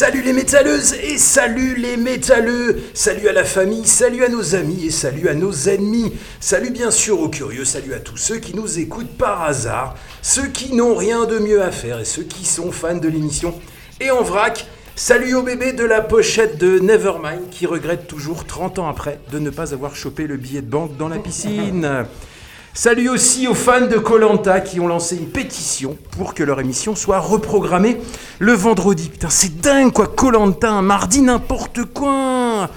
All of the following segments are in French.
Salut les métalleuses et salut les métalleux. Salut à la famille, salut à nos amis et salut à nos ennemis. Salut bien sûr aux curieux, salut à tous ceux qui nous écoutent par hasard, ceux qui n'ont rien de mieux à faire et ceux qui sont fans de l'émission. Et en vrac, salut aux bébés de la pochette de Nevermind qui regrettent toujours 30 ans après de ne pas avoir chopé le billet de banque dans la piscine Salut aussi aux fans de Colanta qui ont lancé une pétition pour que leur émission soit reprogrammée le vendredi. Putain, c'est dingue quoi, Colanta, mardi n'importe quoi.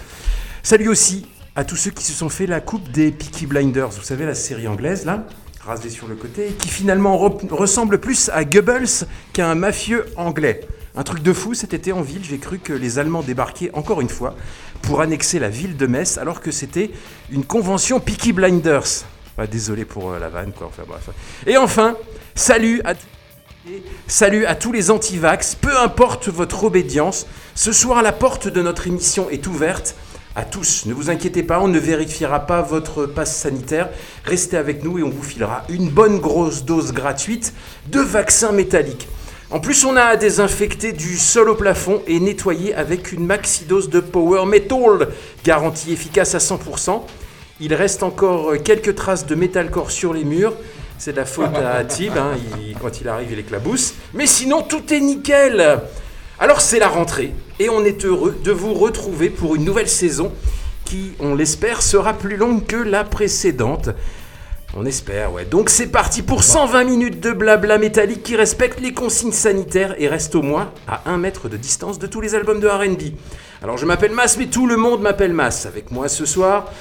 Salut aussi à tous ceux qui se sont fait la coupe des Peaky Blinders, vous savez la série anglaise là, rasée sur le côté, qui finalement re- ressemble plus à Goebbels qu'à un mafieux anglais. Un truc de fou, cet été en ville, j'ai cru que les Allemands débarquaient encore une fois pour annexer la ville de Metz alors que c'était une convention Peaky Blinders. Désolé pour euh, la vanne. Et enfin, salut à, à tous les antivax, peu importe votre obédience. Ce soir, la porte de notre émission est ouverte à tous. Ne vous inquiétez pas, on ne vérifiera pas votre passe sanitaire. Restez avec nous et on vous filera une bonne grosse dose gratuite de vaccin métallique. En plus, on a désinfecté du sol au plafond et nettoyé avec une maxi-dose de Power Metal, garantie efficace à 100%. Il reste encore quelques traces de metalcore sur les murs. C'est de la faute à Tib, hein, quand il arrive, il éclabousse. Mais sinon, tout est nickel. Alors, c'est la rentrée et on est heureux de vous retrouver pour une nouvelle saison qui, on l'espère, sera plus longue que la précédente. On espère, ouais. Donc c'est parti pour 120 minutes de blabla métallique qui respecte les consignes sanitaires et reste au moins à 1 mètre de distance de tous les albums de RB. Alors je m'appelle Mas, mais tout le monde m'appelle Mas. Avec moi ce soir,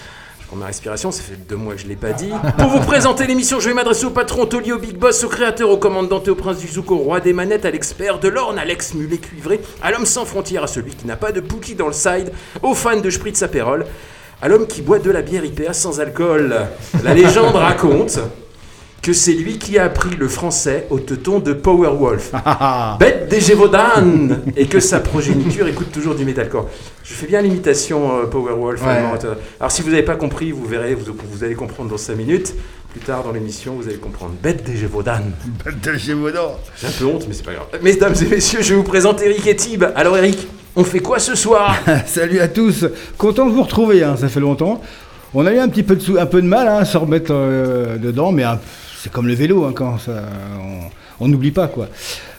ma respiration, ça fait deux mois que je l'ai pas dit. Pour vous présenter l'émission, je vais m'adresser au patron, taulier, au big boss, au créateur, au commandant, au prince du zouk, au roi des manettes, à l'expert de l'orne, à l'ex-mulet cuivré, à l'homme sans frontières, à celui qui n'a pas de Pookie dans le side, aux fans de Spritz Aperol, à l'homme qui boit de la bière IPA sans alcool. La légende raconte que c'est lui qui a appris le français au teuton de Powerwolf, bête des Gévaudan, et que sa progéniture écoute toujours du metalcore. Je fais bien l'imitation euh, Powerwolf. Ouais. Alors si vous n'avez pas compris, vous verrez, vous, vous allez comprendre dans 5 minutes. Plus tard dans l'émission, vous allez comprendre. Bête des Gévaudan. J'ai un peu honte, mais c'est pas grave. Mesdames et messieurs, je vous présente Eric et Tib. Alors Eric, on fait quoi ce soir? Salut à tous, content de vous retrouver, hein, ça fait longtemps. On a eu un petit peu de, sou- un peu de mal hein, à se remettre euh, dedans, mais c'est comme le vélo, hein, quand ça, on n'oublie pas quoi.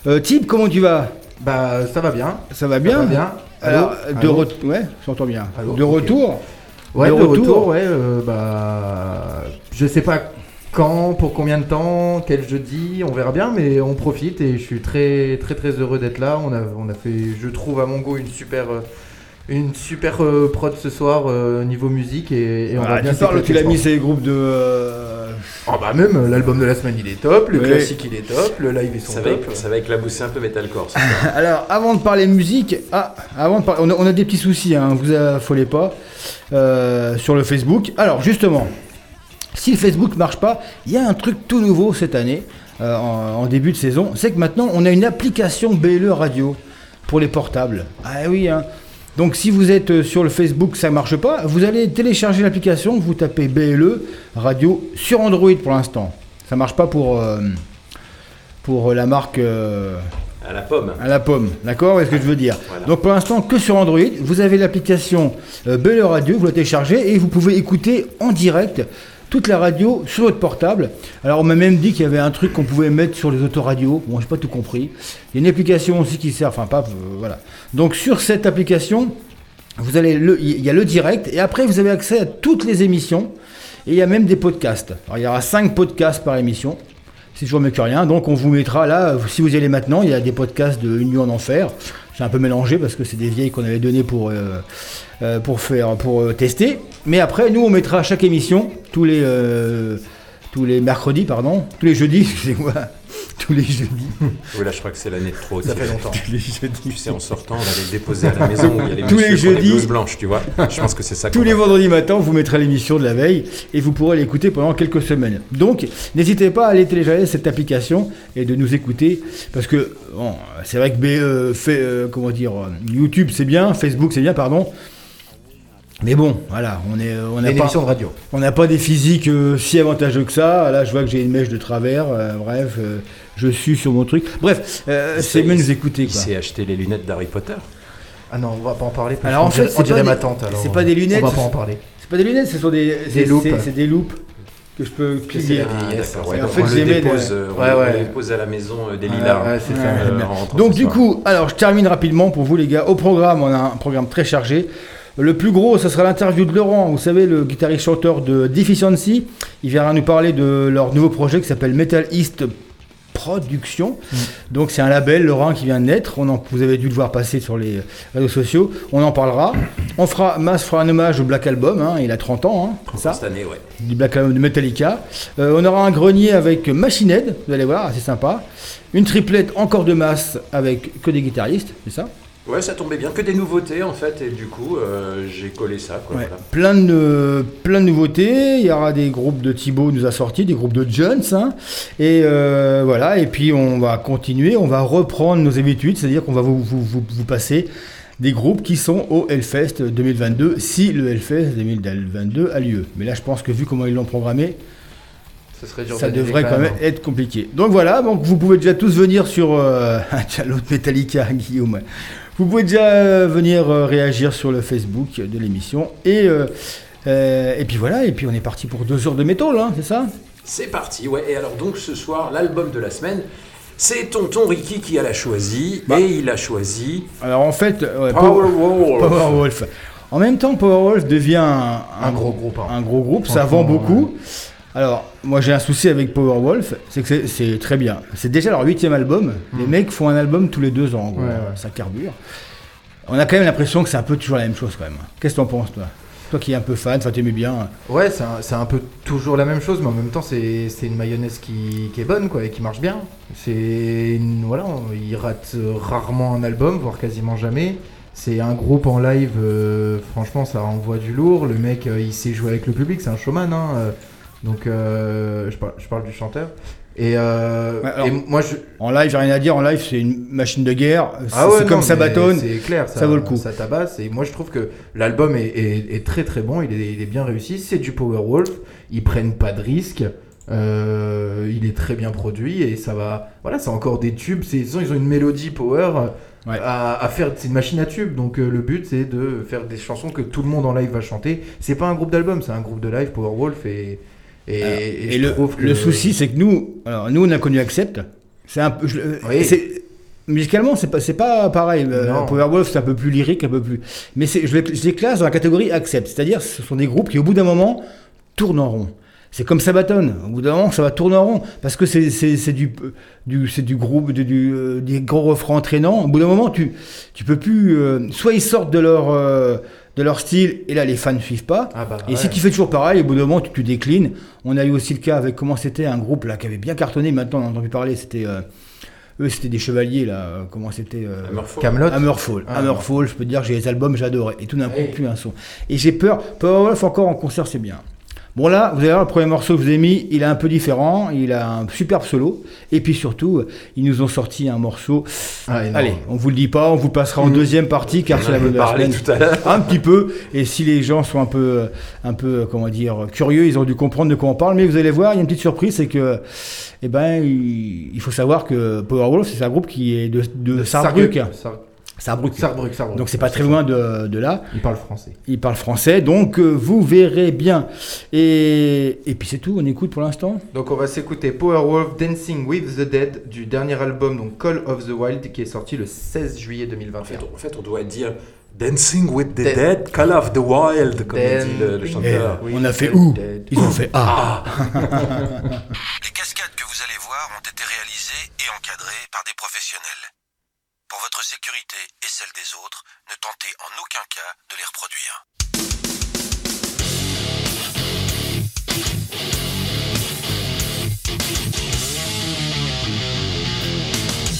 Euh, Tib, comment tu vas? Bah ça va bien. Ça va bien va bien. Alors, Allô? de retour, ouais, j'entends bien. Allô, de retour, Ouais, De de, retour. retour? ouais, euh, bah je sais pas quand, pour combien de temps, quel jeudi, on verra bien, mais on profite et je suis très très très heureux d'être là. On a on a fait, je trouve à mon goût une super euh, une super euh, prod ce soir euh, niveau musique et, et on va bien tu parles, tu l'as mis pense. ces groupes de. euh, Ah bah même l'album de la semaine il est top, le Ouais. classique il est top, le live ils sont ça va, top. ça va éclabousser un peu metalcore. ça. Alors, avant de parler musique, ah, avant de par- on, a, on a des petits soucis, hein, vous affolez pas, euh, sur le Facebook. Alors, justement, si le Facebook marche pas, il y a un truc tout nouveau cette année, euh, en, en début de saison, c'est que maintenant on a une application BLE Radio. pour les portables. Ah oui, hein. Donc si vous êtes euh, sur le Facebook, ça ne marche pas, vous allez télécharger l'application, vous tapez BLE Radio sur Android pour l'instant. Ça marche pas pour, euh, pour la marque euh, À la pomme. à la pomme, d'accord? Est-ce que je veux dire? Voilà. Donc pour l'instant que sur Android, vous avez l'application euh, BLE Radio, vous la téléchargez et vous pouvez écouter en direct toute la radio sur votre portable. Alors on m'a même dit qu'il y avait un truc qu'on pouvait mettre sur les autoradios. Bon, j'ai pas tout compris. Il y a une application aussi qui sert, enfin pas, euh, voilà. Donc sur cette application, vous allez le, il y a le direct et après vous avez accès à toutes les émissions et il y a même des podcasts. Alors il y aura 5 podcasts par émission. C'est toujours mieux que rien. Donc on vous mettra là, si vous y allez maintenant, il y a des podcasts de Une nuit en enfer. J'ai un peu mélangé parce que c'est des vieilles qu'on avait données pour, euh, euh, pour, faire, pour euh, tester. Mais après, nous, on mettra à chaque émission, tous les, euh, tous les mercredis, pardon, tous les jeudis, excusez-moi, tous les jeudis. Oui, là, je crois que c'est l'année de trop. Ça fait longtemps. tous les jeudis. Tu sais, en sortant, on va les déposer à la maison où il y a les Tous les jeudis. blouses blanches, tu vois. Je pense que c'est ça. Tous les vendredis matins, on vous mettra l'émission de la veille et vous pourrez l'écouter pendant quelques semaines. Donc, n'hésitez pas à aller télécharger cette application et de nous écouter parce que bon, c'est vrai que euh, fait, euh, comment dire, euh, YouTube c'est bien, Facebook c'est bien, pardon. Mais bon, voilà, on est, euh, on n'a pas, de radio. on n'a pas des physiques euh, si avantageux que ça. Là, je vois que j'ai une mèche de travers. euh, bref, euh, je suis sur mon truc. Bref, euh, c'est mieux nous écouter. Il Quoi. s'est acheté les lunettes d'Harry Potter. Ah non, on va pas en parler. parce Alors, en fait, on dirait pas ma des- tante. alors, c'est pas des lunettes, On va pas en parler. C'est pas des lunettes, ce sont des, c'est- loupes. c'est- C'est des loupes que je peux plier. Ah, ouais, en donc fait, on j'ai les aimé dépose, de- euh, on Ouais, ouais. les dépose à la maison euh, des Ah, lilas. ouais, c'est ça. euh, Donc ce du soir. coup, alors je termine rapidement pour vous les gars. Au programme, on a un programme très chargé. Le plus gros, ce sera l'interview de Laurent, vous savez, le guitariste-chanteur de Deficiency. Il viendra nous parler de leur nouveau projet qui s'appelle Metal East Production. Donc c'est un label, Laurent, qui vient de naître. On en- vous avez dû le voir passer sur les réseaux sociaux. On en parlera. On fera, Mas fera un hommage au Black Album. hein. Il a 30 ans, hein, c'est ça? Cette année, ouais. du Black Album de Metallica. Euh, on aura un grenier avec Machine Head, vous allez voir, c'est sympa. Une triplette encore de masse avec que des guitaristes, c'est ça? Ouais, ça tombait bien. Que des nouveautés, en fait. Et du coup, euh, j'ai collé ça, quoi. Ouais. voilà. plein, de, plein de nouveautés. Il y aura des groupes de Thibaut nous a sorti, des groupes de Jones. hein. Et euh, voilà, et puis on va continuer, on va reprendre nos habitudes, c'est-à-dire qu'on va vous, vous, vous, vous passer des groupes qui sont au Hellfest 2022, si le Hellfest 2022 a lieu. Mais là, je pense que vu comment ils l'ont programmé, Ce serait dur Ça devrait quand même hein. être compliqué. Donc voilà, donc vous pouvez déjà tous venir sur euh, l'autre Metallica, Guillaume. Vous pouvez déjà euh, venir euh, réagir sur le Facebook de l'émission. Et, euh, et puis voilà, et puis on est parti pour deux heures de métal, hein, c'est ça? C'est parti, ouais. Et alors, donc, ce soir, l'album de la semaine, c'est Tonton Ricky qui a la choisi. Bah. Et il a choisi Alors en fait, ouais, Powerwolf. Powerwolf. En même temps, Powerwolf devient un, Un gros groupe, hein. Un gros groupe, ça vend beaucoup. Alors, moi j'ai un souci avec Powerwolf, c'est que c'est- très bien. C'est déjà leur huitième album. Les mecs font un album tous les deux ans, en gros. Hmm. Ouais, ouais. ça carbure. On a quand même l'impression que c'est un peu toujours la même chose quand même. Qu'est-ce que t'en penses, toi? Toi qui es un peu fan, toi t'aimais bien. Ouais, c'est un, peu toujours la même chose, mais en même temps, c'est une mayonnaise qui, qui est bonne, quoi, et qui marche bien. C'est voilà, ils ratent rarement un album, voire quasiment jamais. C'est un groupe en live, euh, franchement, ça envoie du lourd. Le mec, euh, il sait jouer avec le public, c'est un showman. Hein, euh, donc, euh, je, parle, je parle du chanteur. Et, euh, Ouais, alors- et moi, je. En live, j'ai rien à dire. En live, c'est une machine de guerre. C'est Ah ouais, comme bâtonne. C'est clair, ça, ça vaut le coup. Ça tabasse. Et moi, je trouve que l'album est, est- est très très bon. Il est, il est bien réussi. C'est du Powerwolf. Ils prennent pas de risques. Euh, il est très bien produit et ça va. Voilà, c'est encore des tubes. Ils ont, ils ont une mélodie power Ouais. à, à faire. C'est une machine à tubes. Donc euh, le but, c'est de faire des chansons que tout le monde en live va chanter. C'est pas un groupe d'album, c'est un groupe de live Powerwolf et. Et, Alors, et Et, je le, trouve que- le souci, c'est que nous, alors nous, on a connu Accept. C'est un peu, je- Oui. c'est- musicalement, c'est pas, c'est pas pareil. Euh, Non. Powerwolf, c'est un peu plus lyrique, un peu plus. Mais je, les, je les classe dans la catégorie Accept, c'est-à-dire, ce sont des groupes qui, au bout d'un moment, tournent en rond. C'est comme Sabaton. Au bout d'un moment, ça va tourner en rond parce que c'est, du, du, c'est du groupe, du, du, euh, des gros refrains entraînants. Au bout d'un moment, tu, tu peux plus. euh, soit ils sortent de leur, euh, de leur style et là, les fans ne suivent pas. Ah bah, Et ouais. si tu fais toujours pareil, au bout d'un moment, tu, tu déclines. On a eu aussi le cas avec comment c'était un groupe là qui avait bien cartonné. Maintenant, on en a entendu parler. C'était euh, eux, c'était des chevaliers là. euh, Comment c'était euh, Hammerfall. Camelot. Hammerfall. Ah, Hammerfall, je peux te dire, j'ai les albums, j'adorais. Et tout d'un coup, Oui. plus un son. Et j'ai peur. Powerwolf encore en concert, c'est bien. Bon là, vous allez voir, le premier morceau que je vous ai mis, il est un peu différent, il a un superbe solo, et puis surtout, ils nous ont sorti un morceau. Ah. Allez, on vous le dit pas, on vous passera en deuxième partie, car c'est la bonne semaine. tout à l'heure. Un petit peu, et si les gens sont un peu, un peu, comment dire, curieux, ils ont dû comprendre de quoi on parle, mais vous allez voir, il y a une petite surprise, c'est que, eh ben, il, il faut savoir que Powerwolf, c'est un groupe qui est de, de Saarbrück. Saarbrück, Saarbrück. Donc c'est pas très loin de, de là. Il parle français. Il parle français, donc euh, vous verrez bien. Et, et puis c'est tout, on écoute pour l'instant. Donc on va s'écouter Powerwolf Dancing with the Dead du dernier album donc Call of the Wild qui est sorti le 16 juillet En 2021. fait, en fait, on doit dire Dancing with the Dead. Dead, Call of the Wild, comme Dead. dit le, le chanteur. Oui, on a fait où? Dead. Ils ont fait Ah. Les cascades que vous allez voir ont été réalisées et encadrées par des professionnels. Pour votre sécurité et celle des autres, ne tentez en aucun cas de les reproduire.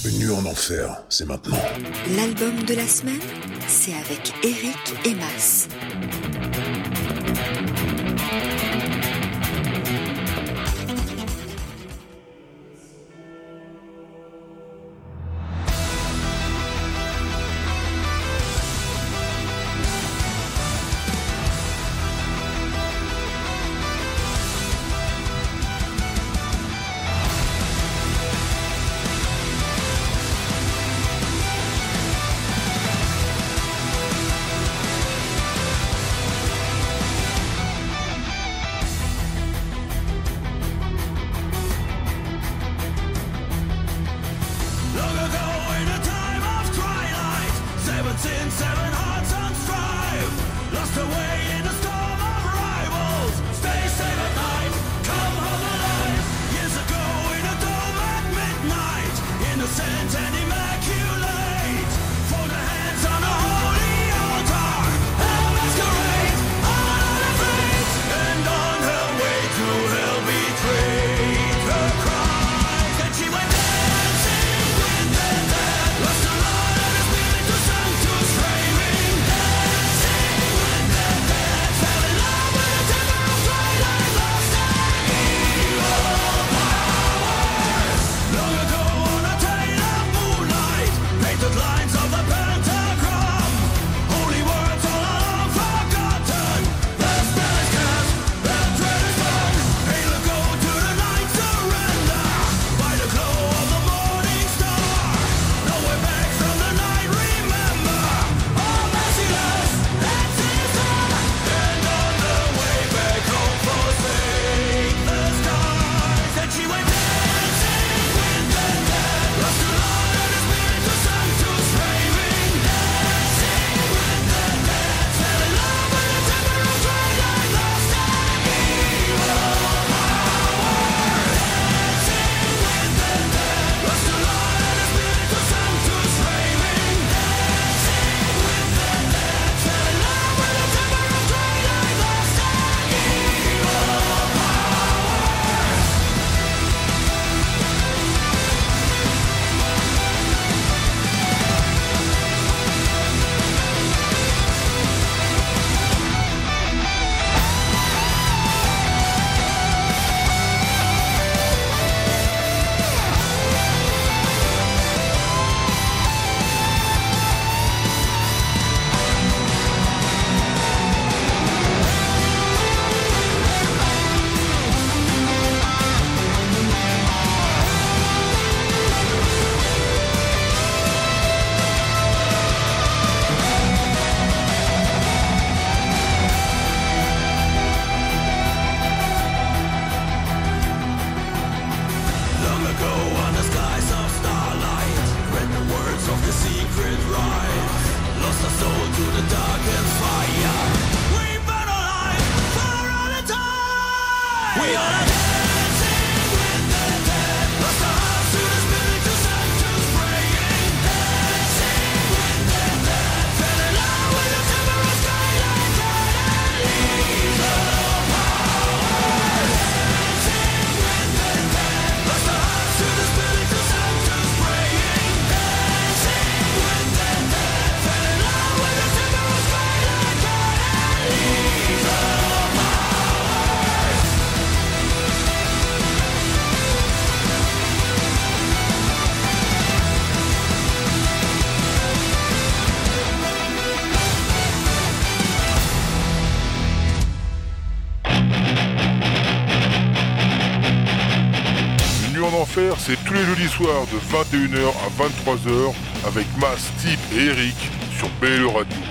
Une nuit en enfer, c'est maintenant. L'album de la semaine, c'est avec Eric et bloodlines soirs de 21h à 23h avec Mas, Tip et Eric sur BLE Radio.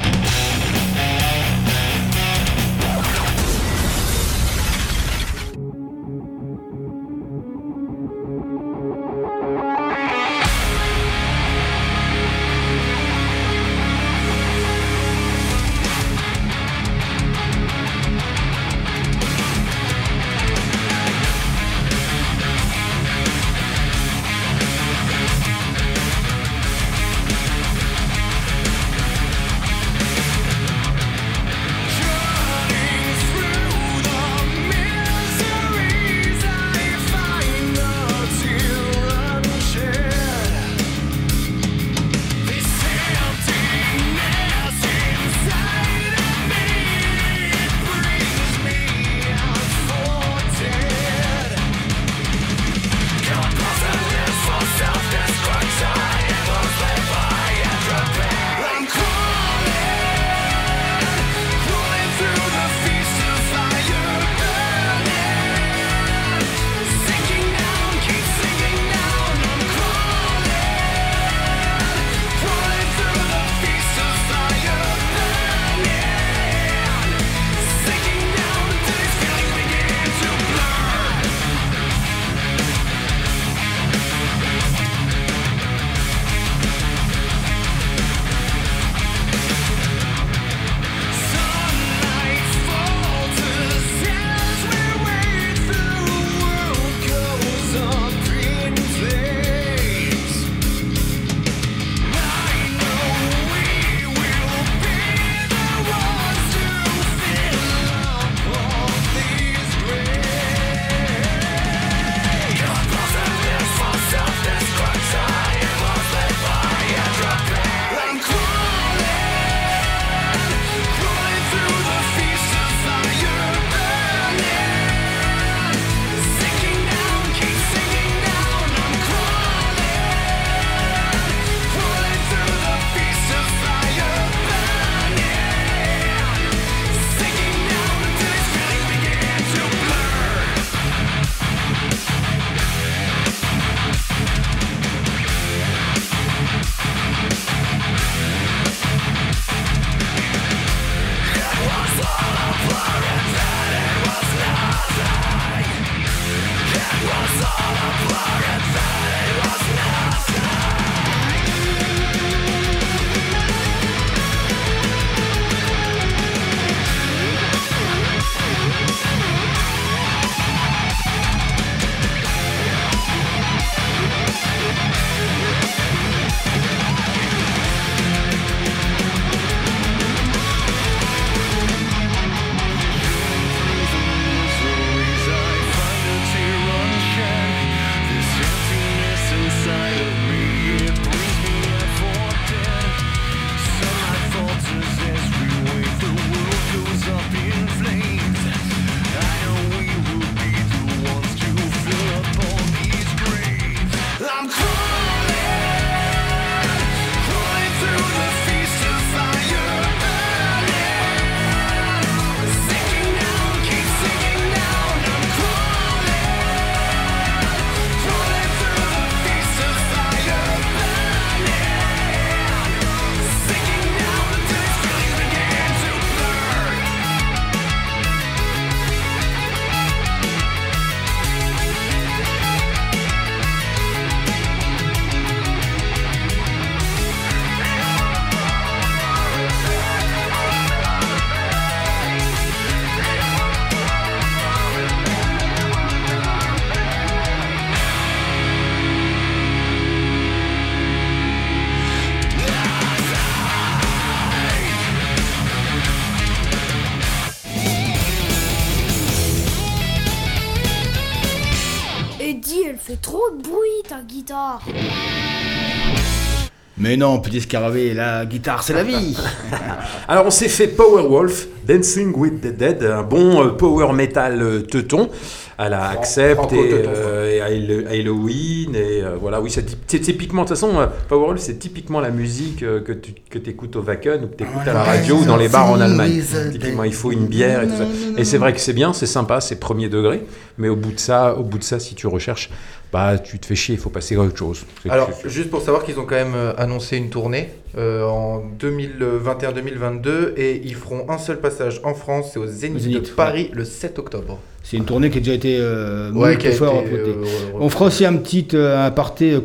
Mais non, petit scarabée, la guitare, c'est la vie. Alors on s'est fait Powerwolf, Dancing with the Dead, un bon euh, power metal euh, teuton. à la Accept Franco et, euh, et à Hall- à Halloween. Et euh, voilà, oui, c'est typ- c'est typiquement, de toute façon, euh, Powerwolf, c'est typiquement la musique euh, que tu que écoutes au Wacken ou que tu écoutes à la radio ou dans les bars en Allemagne. Typiquement, il faut une bière et tout ça. Et c'est vrai que c'est bien, c'est sympa, c'est premier degré. Mais au bout de ça, au bout de ça, si tu recherches, bah, tu te fais chier, il faut passer à autre chose. Alors, juste pour savoir qu'ils ont quand même euh, annoncé une tournée euh, en 2021-2022 et ils feront un seul passage en France, c'est au Zénith, de Paris le 7 octobre. C'est une tournée qui a déjà été euh, Ouais, qui a été, euh, On fera aussi un petit euh, aparté euh,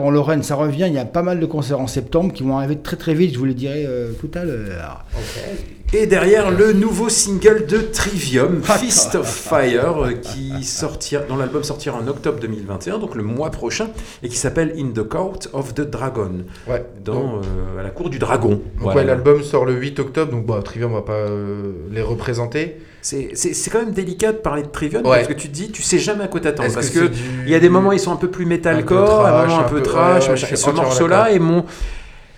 en Lorraine, ça revient. Il y a pas mal de concerts en septembre qui vont arriver très très vite, je vous les dirai euh, tout à l'heure. Et derrière le nouveau single de Trivium, Fist of Fire, euh, qui sortira, dont l'album sortira en octobre 2021, donc le mois prochain, et qui s'appelle In the Court of the Dragon, Ouais. dans, Donc, euh, à la cour du dragon. donc Voilà. ouais, l'album sort le 8 octobre, donc bon, Trivium on va pas euh, les représenter. C'est c'est- c'est quand même délicat de parler de Trivium, Ouais. parce que tu te dis, tu sais jamais à quoi t'attendre. Parce que que c'est du- il y a des moments, ils sont un peu plus metalcore, Un un moment un peu trash, ouais, ce morceau-là est mon...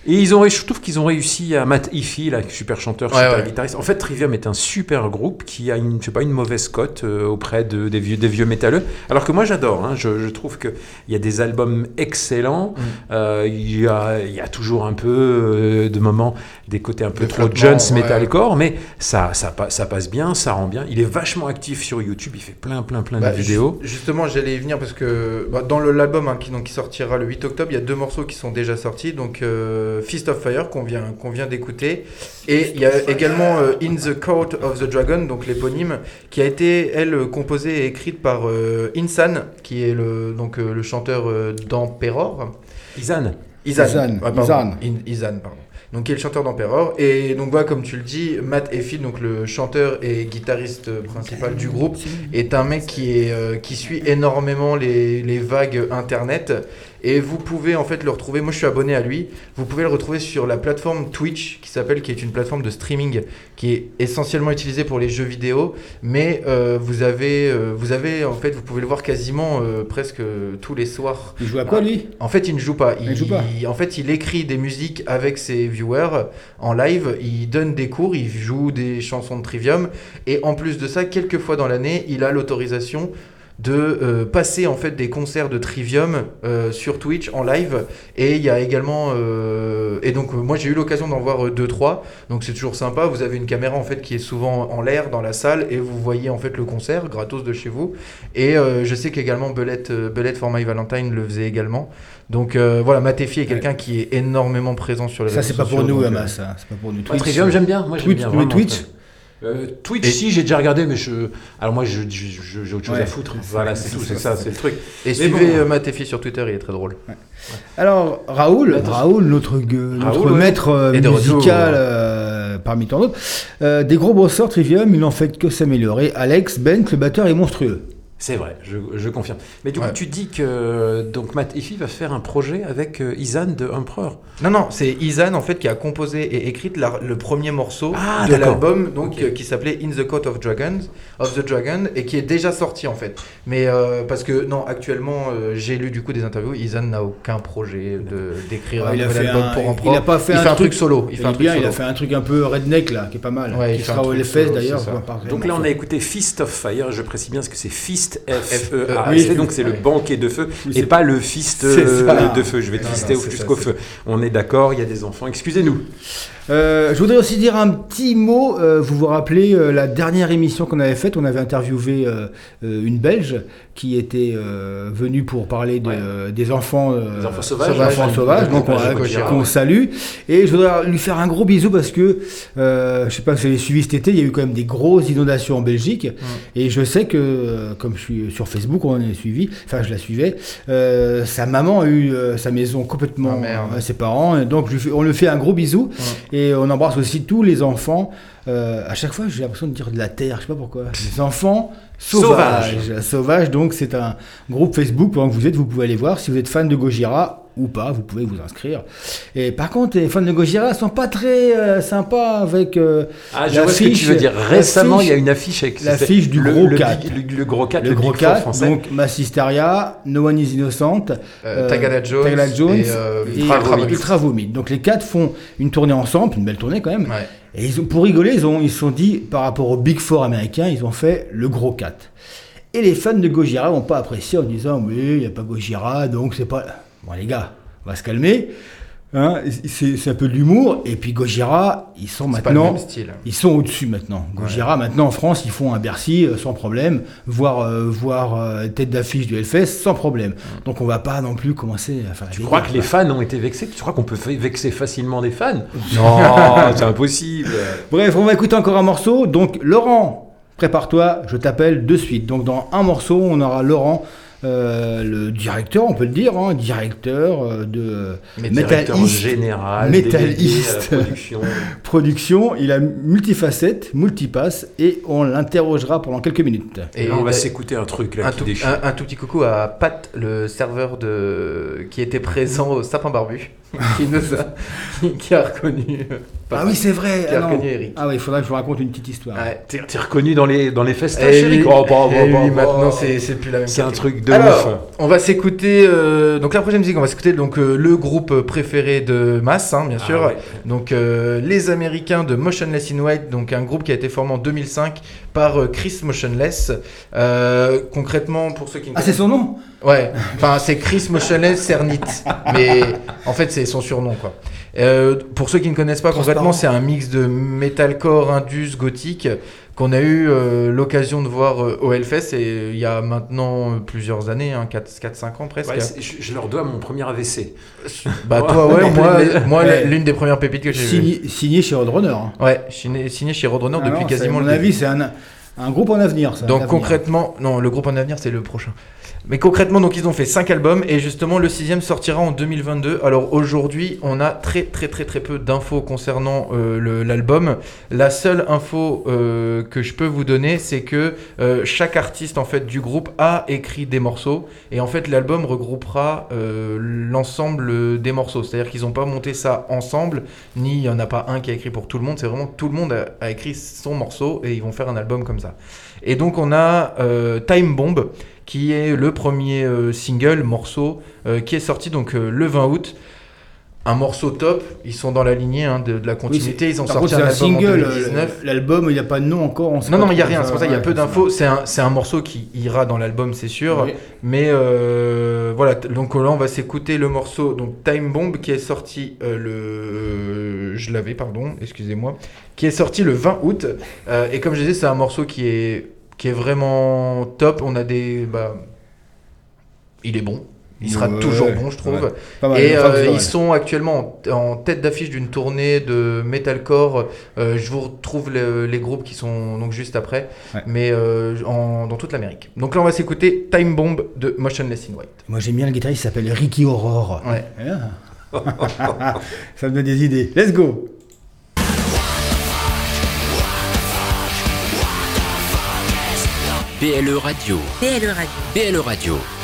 Et ils ont, je trouve qu'ils ont réussi à Matt Iffy, là, super chanteur, Ouais, super ouais. guitariste. En fait, Trivium est un super groupe qui a une, je sais pas, une mauvaise cote euh, auprès de, des, vieux, des vieux métalleux. Alors que moi, j'adore. hein. je, je trouve qu'il y a des albums excellents. Mm. Euh, Il y, a, il y a toujours un peu euh, de moments, des côtés un peu trop Jones ouais. metalcore, mais ça, ça, pa- ça passe bien, ça rend bien. Il est vachement actif sur YouTube, il fait plein, plein, plein Bah, de vidéos. ju- Justement, j'allais y venir parce que bah, dans l'album hein, qui, donc, qui sortira le 8 octobre, il y a deux morceaux qui sont déjà sortis. Donc euh, Fist of Fire qu'on vient, qu'on vient d'écouter. Et il y a également euh, In the Court of the Dragon, donc l'éponyme, qui a été, elle, euh, composée et écrite par euh, Insan, qui est le, donc, euh, le chanteur euh, d'Emperor. Izan, Izan. Izan, Ah, pardon. In-. Donc, qui est le chanteur d'Emperor. Et donc, voilà, comme tu le dis, Matt Effie, donc le chanteur et guitariste principal du groupe, est un mec qui, est, euh, qui suit énormément les, les vagues internet. Et vous pouvez en fait le retrouver. Moi, je suis abonné à lui. Vous pouvez le retrouver sur la plateforme Twitch, qui s'appelle, qui est une plateforme de streaming qui est essentiellement utilisée pour les jeux vidéo. Mais euh, vous avez, euh, vous avez en fait, vous pouvez le voir quasiment euh, presque tous les soirs. Il joue à quoi lui? En fait, il ne joue pas. Il joue pas. En fait, il écrit des musiques avec ses viewers en live. Il donne des cours, il joue des chansons de Trivium. Et en plus de ça, quelques fois dans l'année, il a l'autorisation de euh, passer en fait des concerts de Trivium euh, sur Twitch en live et il y a également euh, et donc moi j'ai eu l'occasion d'en voir 2 trois donc c'est toujours sympa vous avez une caméra en fait qui est souvent en l'air dans la salle et vous voyez en fait le concert gratos de chez vous et euh, je sais qu'également Belette euh, Belette for My Valentine le faisait également donc euh, voilà Matefi est quelqu'un qui est énormément présent sur les Ça réseaux c'est pas pour nous, euh, ça. C'est pas pour nous. Twitch, Trivium, j'aime bien. Moi, j'aime bien. vraiment. Twitch Euh, Twitch, Et- si, j'ai déjà regardé, mais je. Alors, moi, je- je- je- j'ai autre chose Ouais. à foutre. Voilà, c'est tout, c'est ça, c'est le truc. et Mais suivez bon. euh, Matefi sur Twitter il est très drôle Alors, Raoul. Raoul, notre, notre Raoul, maître euh, musical euh, parmi tant d'autres, euh, des gros bosseurs Trivium, il n'en fait que s'améliorer. Alex, Bent, le batteur est monstrueux. C'est vrai, je, je confirme. Mais du Ouais. coup, tu dis que donc Matt Effie va faire un projet avec euh, Izan de Emperor. Non, non, c'est Izan en fait qui a composé et écrit la- le premier morceau Ah, de l'album, donc euh, qui s'appelait In the Court of Dragons, of the Dragon, et qui est déjà sorti en fait. Mais euh, parce que non, actuellement, euh, j'ai lu du coup des interviews, Izan n'a aucun projet de d'écrire Ouais, un il a nouvel album un- pour il Emperor. a pas fait il un fait un truc- truc solo. Il Il, fait un truc bien, il solo. a fait un truc un peu redneck là, qui est pas mal. Ouais, il qui un sera au solo, d'ailleurs. Donc là, on a écouté Fist of Fire. Je précise bien ce que c'est Fist F E A Oui. Donc c'est le banquet de feu Oui, et pas le fist euh, de feu. Je vais te fister jusqu'au feu. On est d'accord. Il y a des enfants. Excusez-nous. Euh, je voudrais aussi dire un petit mot. euh, vous vous rappelez euh, la dernière émission qu'on avait faite On avait interviewé une Belge qui était venue pour parler de, Ouais. des enfants, Des enfants sauvages. des enfants Sauvages. donc qu'on salue. Et je voudrais lui faire un gros bisou parce que je sais pas si vous avez suivi cet été, il y a eu quand même des grosses inondations en Belgique. Et je sais que, comme je suis sur Facebook, on est suivi, enfin je la suivais, sa maman a eu sa maison complètement Ah, ses parents. Et donc je on lui fait un gros bisou. Et on embrasse aussi tous les enfants. Euh, à chaque fois, j'ai l'impression de dire de la terre, je sais pas pourquoi. Les enfants sauvages. Sauvages, donc c'est un groupe Facebook pendant que vous êtes, vous pouvez aller voir. Si vous êtes fan de Gojira ou pas, vous pouvez vous inscrire. Et par contre, les fans de Gojira sont pas très euh, sympas avec euh, Ah, je La vois ce que tu veux dire. la Récemment, il y a une affiche avec l'affiche du le, gros le, cat. big- le, le gros 4, le gros Big Four 4, français. donc Massisteria, No One is Innocent, Euh, Tagada Jones, Tagada Jones et, euh, et Ultra Vomit. Donc les quatre font une tournée ensemble, une belle tournée quand même. Ouais. Et ils ont, pour rigoler, ils ont, ils se sont dit, par rapport au Big Four américain, ils ont fait le gros 4. Et les fans de Gojira n'ont pas apprécié en disant oui, il n'y a pas Gojira, donc c'est pas. Bon, les gars, on va se calmer. Hein, c'est c'est un peu de l'humour. Et puis Gojira, ils sont C'est pas le maintenant. même style. Ils sont au-dessus maintenant. Gojira, maintenant en France, ils font un Bercy euh, sans problème, voire, euh, voire euh, tête d'affiche du Hellfest sans problème. Donc on va pas non plus commencer à faire. Tu crois que les fans ont été vexés? Tu crois qu'on peut vexer facilement des fans? Non. c'est impossible. Bref, on va écouter encore un morceau. Donc, Laurent, prépare-toi, je t'appelle de suite. Donc, dans un morceau, on aura Laurent, le directeur, on peut le dire, hein, directeur euh, de Mais directeur Métalliste. général, Métalliste. production. Production. Il a multifacette, multipasse, et on l'interrogera pendant quelques minutes. Et là, on va euh, s'écouter un truc là un qui tout, un tout petit coucou à Pat, le serveur de... qui était présent au Sapin Barbu, qui nous a, qui, a reconnu. euh, Ah oui, c'est vrai. Qui a ah reconnu Eric. Ah oui, il faudra que je vous raconte une petite histoire. Ouais. T'es t'es reconnu dans les, dans les festins, Et chérie lui- Oh, bah, bah, bah, bah. maintenant, c'est c'est plus la même C'est un truc de Alors, ouf. on va s'écouter. euh, donc la prochaine musique, on va s'écouter donc euh, le groupe préféré de Mass, hein, bien Ah sûr. ouais. Donc euh, les Américains de Motionless in White, donc un groupe qui a été formé en 2005 par euh, Chris Motionless. Euh, concrètement, pour ceux qui ne Ah, c'est son nom? Ouais, enfin c'est Chris Motionless Cernit, mais en fait c'est son surnom quoi. Euh, pour ceux qui ne connaissent pas concrètement, c'est un mix de metalcore, indus, gothique qu'on a eu euh, l'occasion de voir euh, au Hellfest et il y a maintenant plusieurs années, hein, 4-5 ans presque. Ouais, je, je leur dois mon premier AVC. bah toi ouais, moi, moi Ouais. l'une des premières pépites que j'ai vues. signé, chez Roadrunner. hein. Ouais, signé, signé chez Roadrunner Ah depuis non, quasiment À mon avis, c'est un, un groupe en avenir. ça, Donc concrètement, non, le groupe en avenir c'est le prochain. Mais concrètement, donc ils ont fait 5 albums et justement le sixième sortira en 2022. Alors aujourd'hui, on a très très très très peu d'infos concernant euh, l'album. La seule info euh, que je peux vous donner, c'est que euh, chaque artiste en fait du groupe a écrit des morceaux et en fait l'album regroupera l'ensemble des morceaux. C'est-à-dire qu'ils n'ont pas monté ça ensemble, ni il y en a pas un qui a écrit pour tout le monde. C'est vraiment tout le monde a, écrit son morceau et ils vont faire un album comme ça. Et donc on a Time Bomb qui est le premier euh, single morceau euh, qui est sorti donc euh, le 20 août. Un morceau top, ils sont dans la lignée hein, de, de la continuité, ils ont sorti contre, un un album single. en 2019. L'album, il n'y a pas de nom encore. on sait Non, non, il n'y a rien, c'est pour ça, il y a ouais, peu d'infos. C'est un, morceau qui ira dans l'album, c'est sûr. Oui. Mais euh, voilà, donc là, on va s'écouter le morceau donc Time Bomb qui est sorti euh, le. Je l'avais, pardon, excusez-moi. Qui est sorti le 20 août. Et comme je disais, c'est un morceau qui est, qui est vraiment top. On a des. Bah, il est bon. Il sera Ouais, toujours bon, je trouve. ouais. Pas mal, Et euh, ils sont actuellement en, en tête d'affiche d'une tournée de metalcore. Euh, je vous retrouve le- les groupes qui sont donc juste après, Ouais. mais euh, en- dans toute l'Amérique. Donc là, on va s'écouter Time Bomb de Motionless in White. Moi, j'aime bien le guitariste, il s'appelle Ricky Aurore. Ouais. Ça me donne des idées. Let's go BLE Radio. BLE Radio. BLE Radio.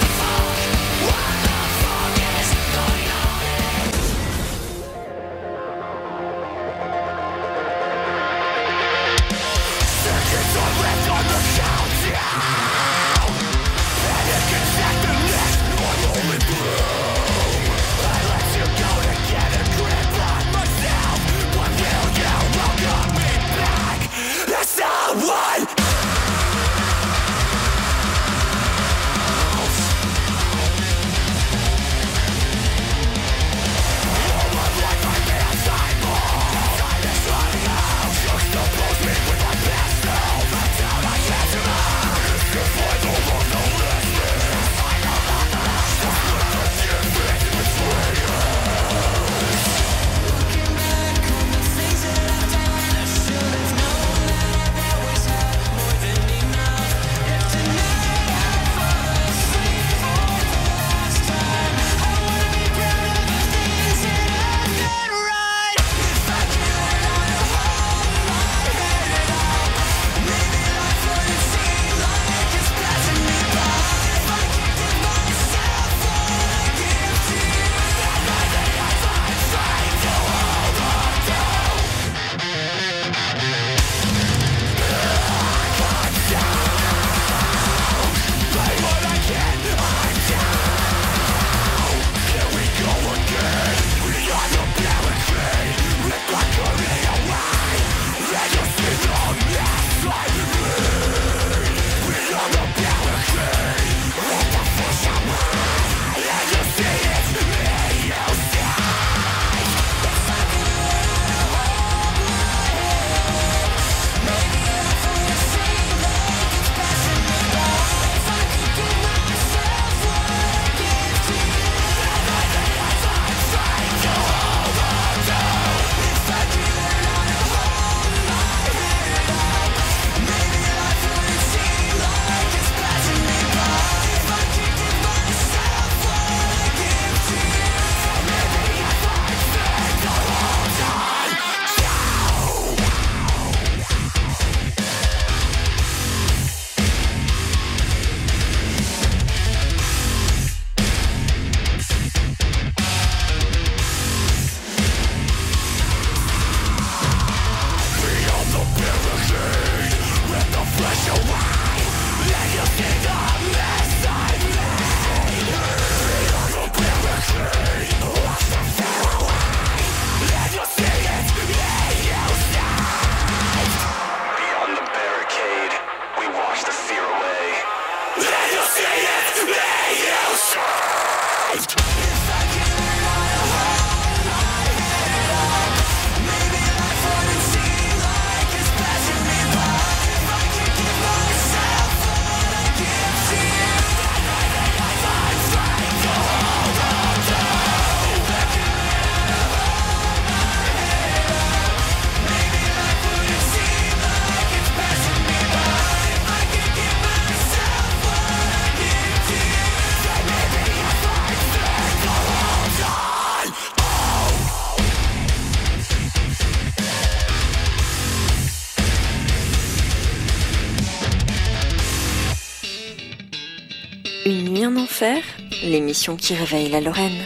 L'émission qui réveille la Lorraine.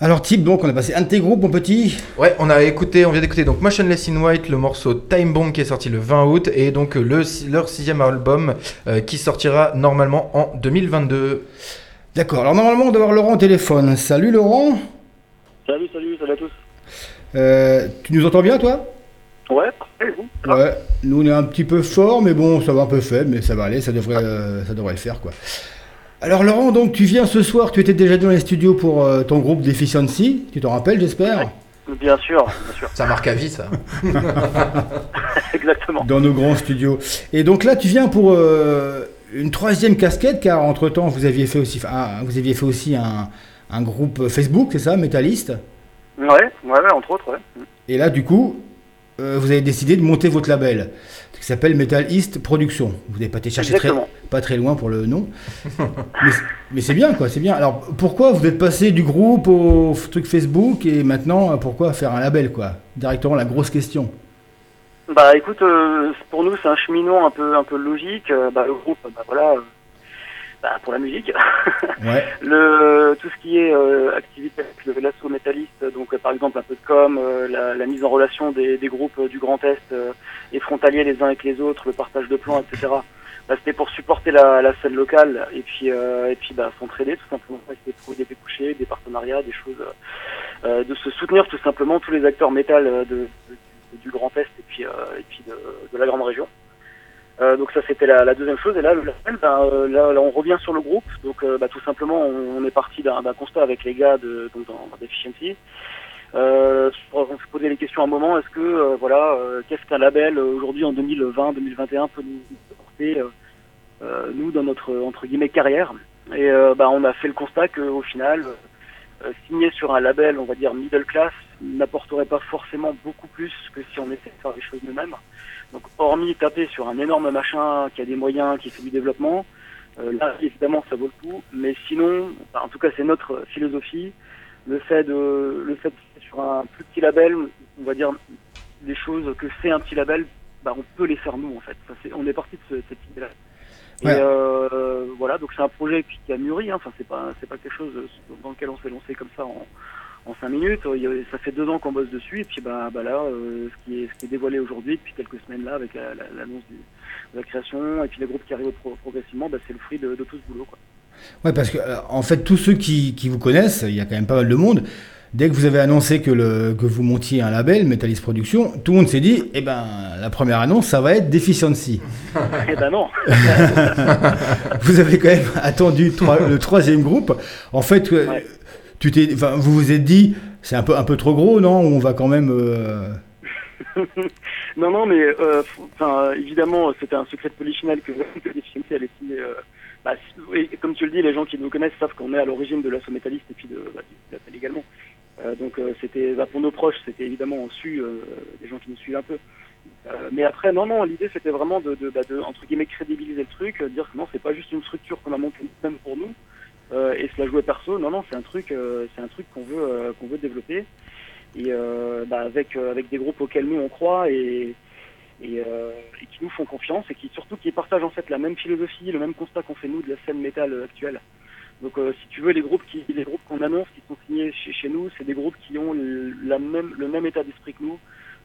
Alors, type, donc, on a passé un de tes groupes, mon petit. Ouais, on a écouté, on vient d'écouter donc Motionless in White, le morceau Time Bomb qui est sorti le 20 août et donc euh, le, leur sixième album euh, qui sortira normalement en 2022. D'accord, alors normalement, on doit avoir Laurent au téléphone. Salut Laurent. Salut, salut, salut à tous. Euh, tu nous entends bien, toi? Ouais, vous Ouais, nous on est un petit peu fort, mais bon, ça va un peu faible, mais ça va aller, ça devrait, euh, ça devrait le faire, quoi. Alors Laurent, donc tu viens ce soir, tu étais déjà dans les studios pour euh, ton groupe Deficiency, tu t'en rappelles, j'espère? Bien sûr, bien sûr. Ça marque à vie, ça. Exactement. Dans nos grands studios. Et donc là, tu viens pour euh, une troisième casquette, car entre-temps, vous aviez fait aussi, ah, vous aviez fait aussi un, un groupe Facebook, c'est ça, Métalliste Ouais, ouais, ouais, entre autres, ouais. Et là, du coup, vous avez décidé de monter votre label, qui s'appelle Metal East Production. Vous n'avez pas été chercher très, pas très loin pour le nom. mais c'est- mais c'est bien, quoi, c'est bien. Alors, pourquoi vous êtes passé du groupe au truc Facebook et maintenant, euh, pourquoi faire un label, quoi? Directement, la grosse question. Bah écoute, euh, pour nous c'est un cheminement un peu un peu logique. Euh, bah, le groupe, bah voilà, euh, bah, pour la musique. Ouais. le tout ce qui est euh, activité avec le l'assaut métalliste, donc euh, par exemple un peu de com, euh, la, la mise en relation des, des groupes euh, du Grand Est euh, et frontaliers les uns avec les autres, le partage de plans, etc. Bah, c'était pour supporter la, la scène locale et puis euh, et puis bah, s'entraider tout simplement, essayer de trouver des débouchés, des partenariats, des choses, de se soutenir tout simplement tous les acteurs métal de, de- du Grand Est et puis euh, et puis de, de la grande région. Euh, donc ça c'était la, la deuxième chose. Et là le label, euh, là, là, on revient sur le groupe. Donc euh, bah, tout simplement on, est parti d'un constat avec les gars de donc dans, Deficiency. Euh, on s'est posé les questions à un moment. Est-ce que euh, voilà qu'est-ce qu'un label aujourd'hui en 2020 2021 peut nous euh, nous dans notre entre guillemets carrière? Et bah, on a fait le constat qu'au final euh, signer sur un label on va dire middle class n'apporterait pas forcément beaucoup plus que si on essayait de faire les choses nous-mêmes donc hormis taper sur un énorme machin qui a des moyens, qui fait du développement, euh, là évidemment ça vaut le coup. Mais sinon, en tout cas c'est notre philosophie, le fait de le fait de sur un plus petit label, on va dire des choses que fait un petit label, bah, on peut les faire nous en fait. C'est- on est parti de ce- cette idée-là. Ouais. Et euh, voilà, donc c'est un projet qui, a mûri. hein. Enfin, c'est pas c'est pas quelque chose dans lequel on s'est lancé comme ça en, en cinq minutes. Ça fait deux ans qu'on bosse dessus et puis bah, bah là, euh, ce, qui est, ce qui est dévoilé aujourd'hui depuis quelques semaines là avec la- la- l'annonce de la création et puis les groupes qui arrivent pro- progressivement, bah, c'est le fruit de, de tout ce boulot. Quoi. Ouais, parce que, euh, en fait, tous ceux qui, qui vous connaissent, il y a quand même pas mal de monde. Dès que vous avez annoncé que, le, que vous montiez un label, Metalist Production, tout le monde s'est dit, eh ben, la première annonce, ça va être Deficiency. Eh ben non. vous avez quand même attendu trois- le troisième groupe. En fait, euh, Ouais. tu t'es, enfin, vous vous êtes dit, c'est un peu, un peu trop gros, non On va quand même. euh, non, non, mais euh, évidemment, c'était un secret de polichinelle que, que Deficiency allait signer. bah, si- et comme tu le dis, les gens qui nous connaissent savent qu'on est à l'origine de l'assaut métalliste et puis de, bah, du label également. Euh, donc euh, c'était bah, pour nos proches, c'était évidemment su, euh, des gens qui nous suivent un peu. Mais après, non, non, l'idée c'était vraiment de, bah, entre guillemets, crédibiliser le truc, dire que non, c'est pas juste une structure qu'on a montée même pour nous et se la jouer perso. Non, non, c'est un truc, c'est truc qu'on veut, qu'on veut développer et bah, avec avec des groupes auxquels nous on croit et et, qui nous font confiance et qui surtout qui partagent en fait la même philosophie, le même constat qu'on fait nous de la scène métal actuelle. Donc euh, si tu veux les groupes qui les groupes qu'on annonce qui sont signés chez, chez nous, c'est des groupes qui ont le, la même le même état d'esprit que nous,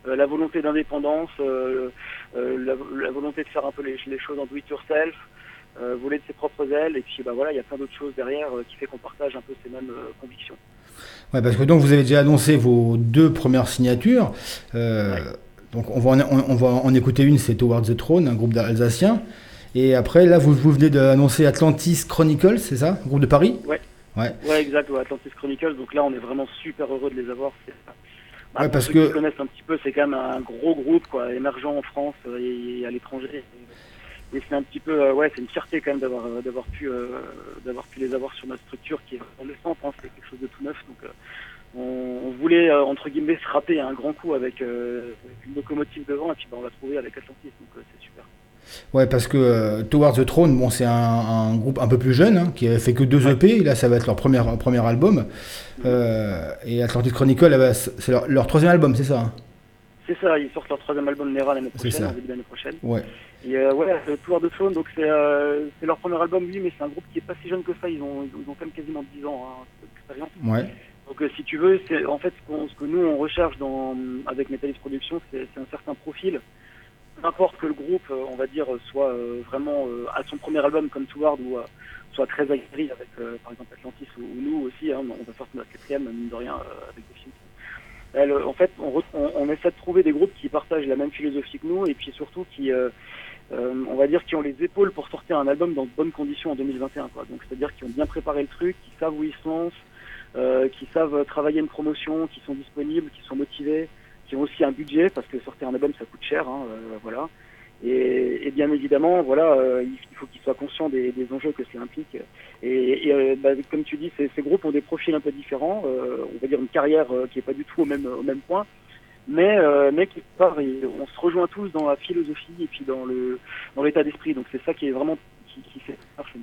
euh, la volonté d'indépendance, euh, la, la volonté de faire un peu les, les choses en do it yourself, voler de ses propres ailes et puis bah voilà, il y a plein d'autres choses derrière qui fait qu'on partage un peu ces mêmes convictions. Ouais, parce que donc vous avez déjà annoncé vos deux premières signatures. Donc on va, en, on, on va en écouter une, c'est Towards the Throne, un groupe d'Alsaciens. Et après, là, vous, vous venez d'annoncer Atlantis Chronicles, c'est ça Groupe de Paris Ouais. Ouais. Ouais, exact, ouais, Atlantis Chronicles. Donc là, on est vraiment super heureux de les avoir. Bah, Ouais, pour parce ceux que- qui connaissent un petit peu, c'est quand même un gros groupe, quoi, émergent en France euh, et, et à l'étranger. Et, c'est un petit peu, euh, ouais, c'est une fierté quand même d'avoir euh, d'avoir pu euh, d'avoir pu les avoir sur notre structure qui est en naissante. Hein, c'est quelque chose de tout neuf. Donc euh, on, on voulait entre guillemets se râper un grand coup avec, une locomotive devant et puis bah, on l'a trouvé avec Atlantis. Donc c'est super. Ouais, parce que euh, Towards the Throne, bon, c'est un, un groupe un peu plus jeune, hein, qui a fait que deux EP, et là, ça va être leur premier, premier album. Euh, et Atlantis Chronicle, c'est leur, leur troisième album, c'est ça hein? C'est ça, ils sortent leur troisième album Nera l'année C'est prochaine, début prochaine. Ouais. Et euh, ouais, Tour de Faune, donc c'est euh, leur premier album, oui, mais c'est un groupe qui est pas si jeune que ça, ils ont, ils ont quand même quasiment 10 ans hein, d'expérience. Ouais. Donc euh, si tu veux, c'est en fait ce, qu'on- ce que nous on recherche dans, avec Metalis Productions, c'est un certain profil. N'importe que le groupe, euh, on va dire, soit euh, vraiment euh, à son premier album comme Toward ou soit très aguerri avec par exemple Atlantis ou, ou nous aussi, hein, on va sortir notre quatrième, mine de rien, avec des films. En fait, on, on, essaie de trouver des groupes qui partagent la même philosophie que nous et puis surtout qui, on va dire, qui ont les épaules pour sortir un album dans de bonnes conditions en 2021. Quoi. Donc, c'est-à-dire qui ont bien préparé le truc, qui savent où ils se lancent, qui savent travailler une promotion, qui sont disponibles, qui sont motivés, qui aussi un budget parce que sortir un album ça coûte cher, hein, euh, voilà. Et, bien évidemment, voilà, euh, il faut qu'ils soient conscients des, enjeux que cela implique. Et, euh, bah, comme tu dis, ces, ces groupes ont des profils un peu différents, on va dire une carrière qui est pas du tout au même au même point, mais euh, qui part, on se rejoint tous dans la philosophie et puis dans le dans l'état d'esprit. Donc c'est ça qui est vraiment qui, qui fait marcher.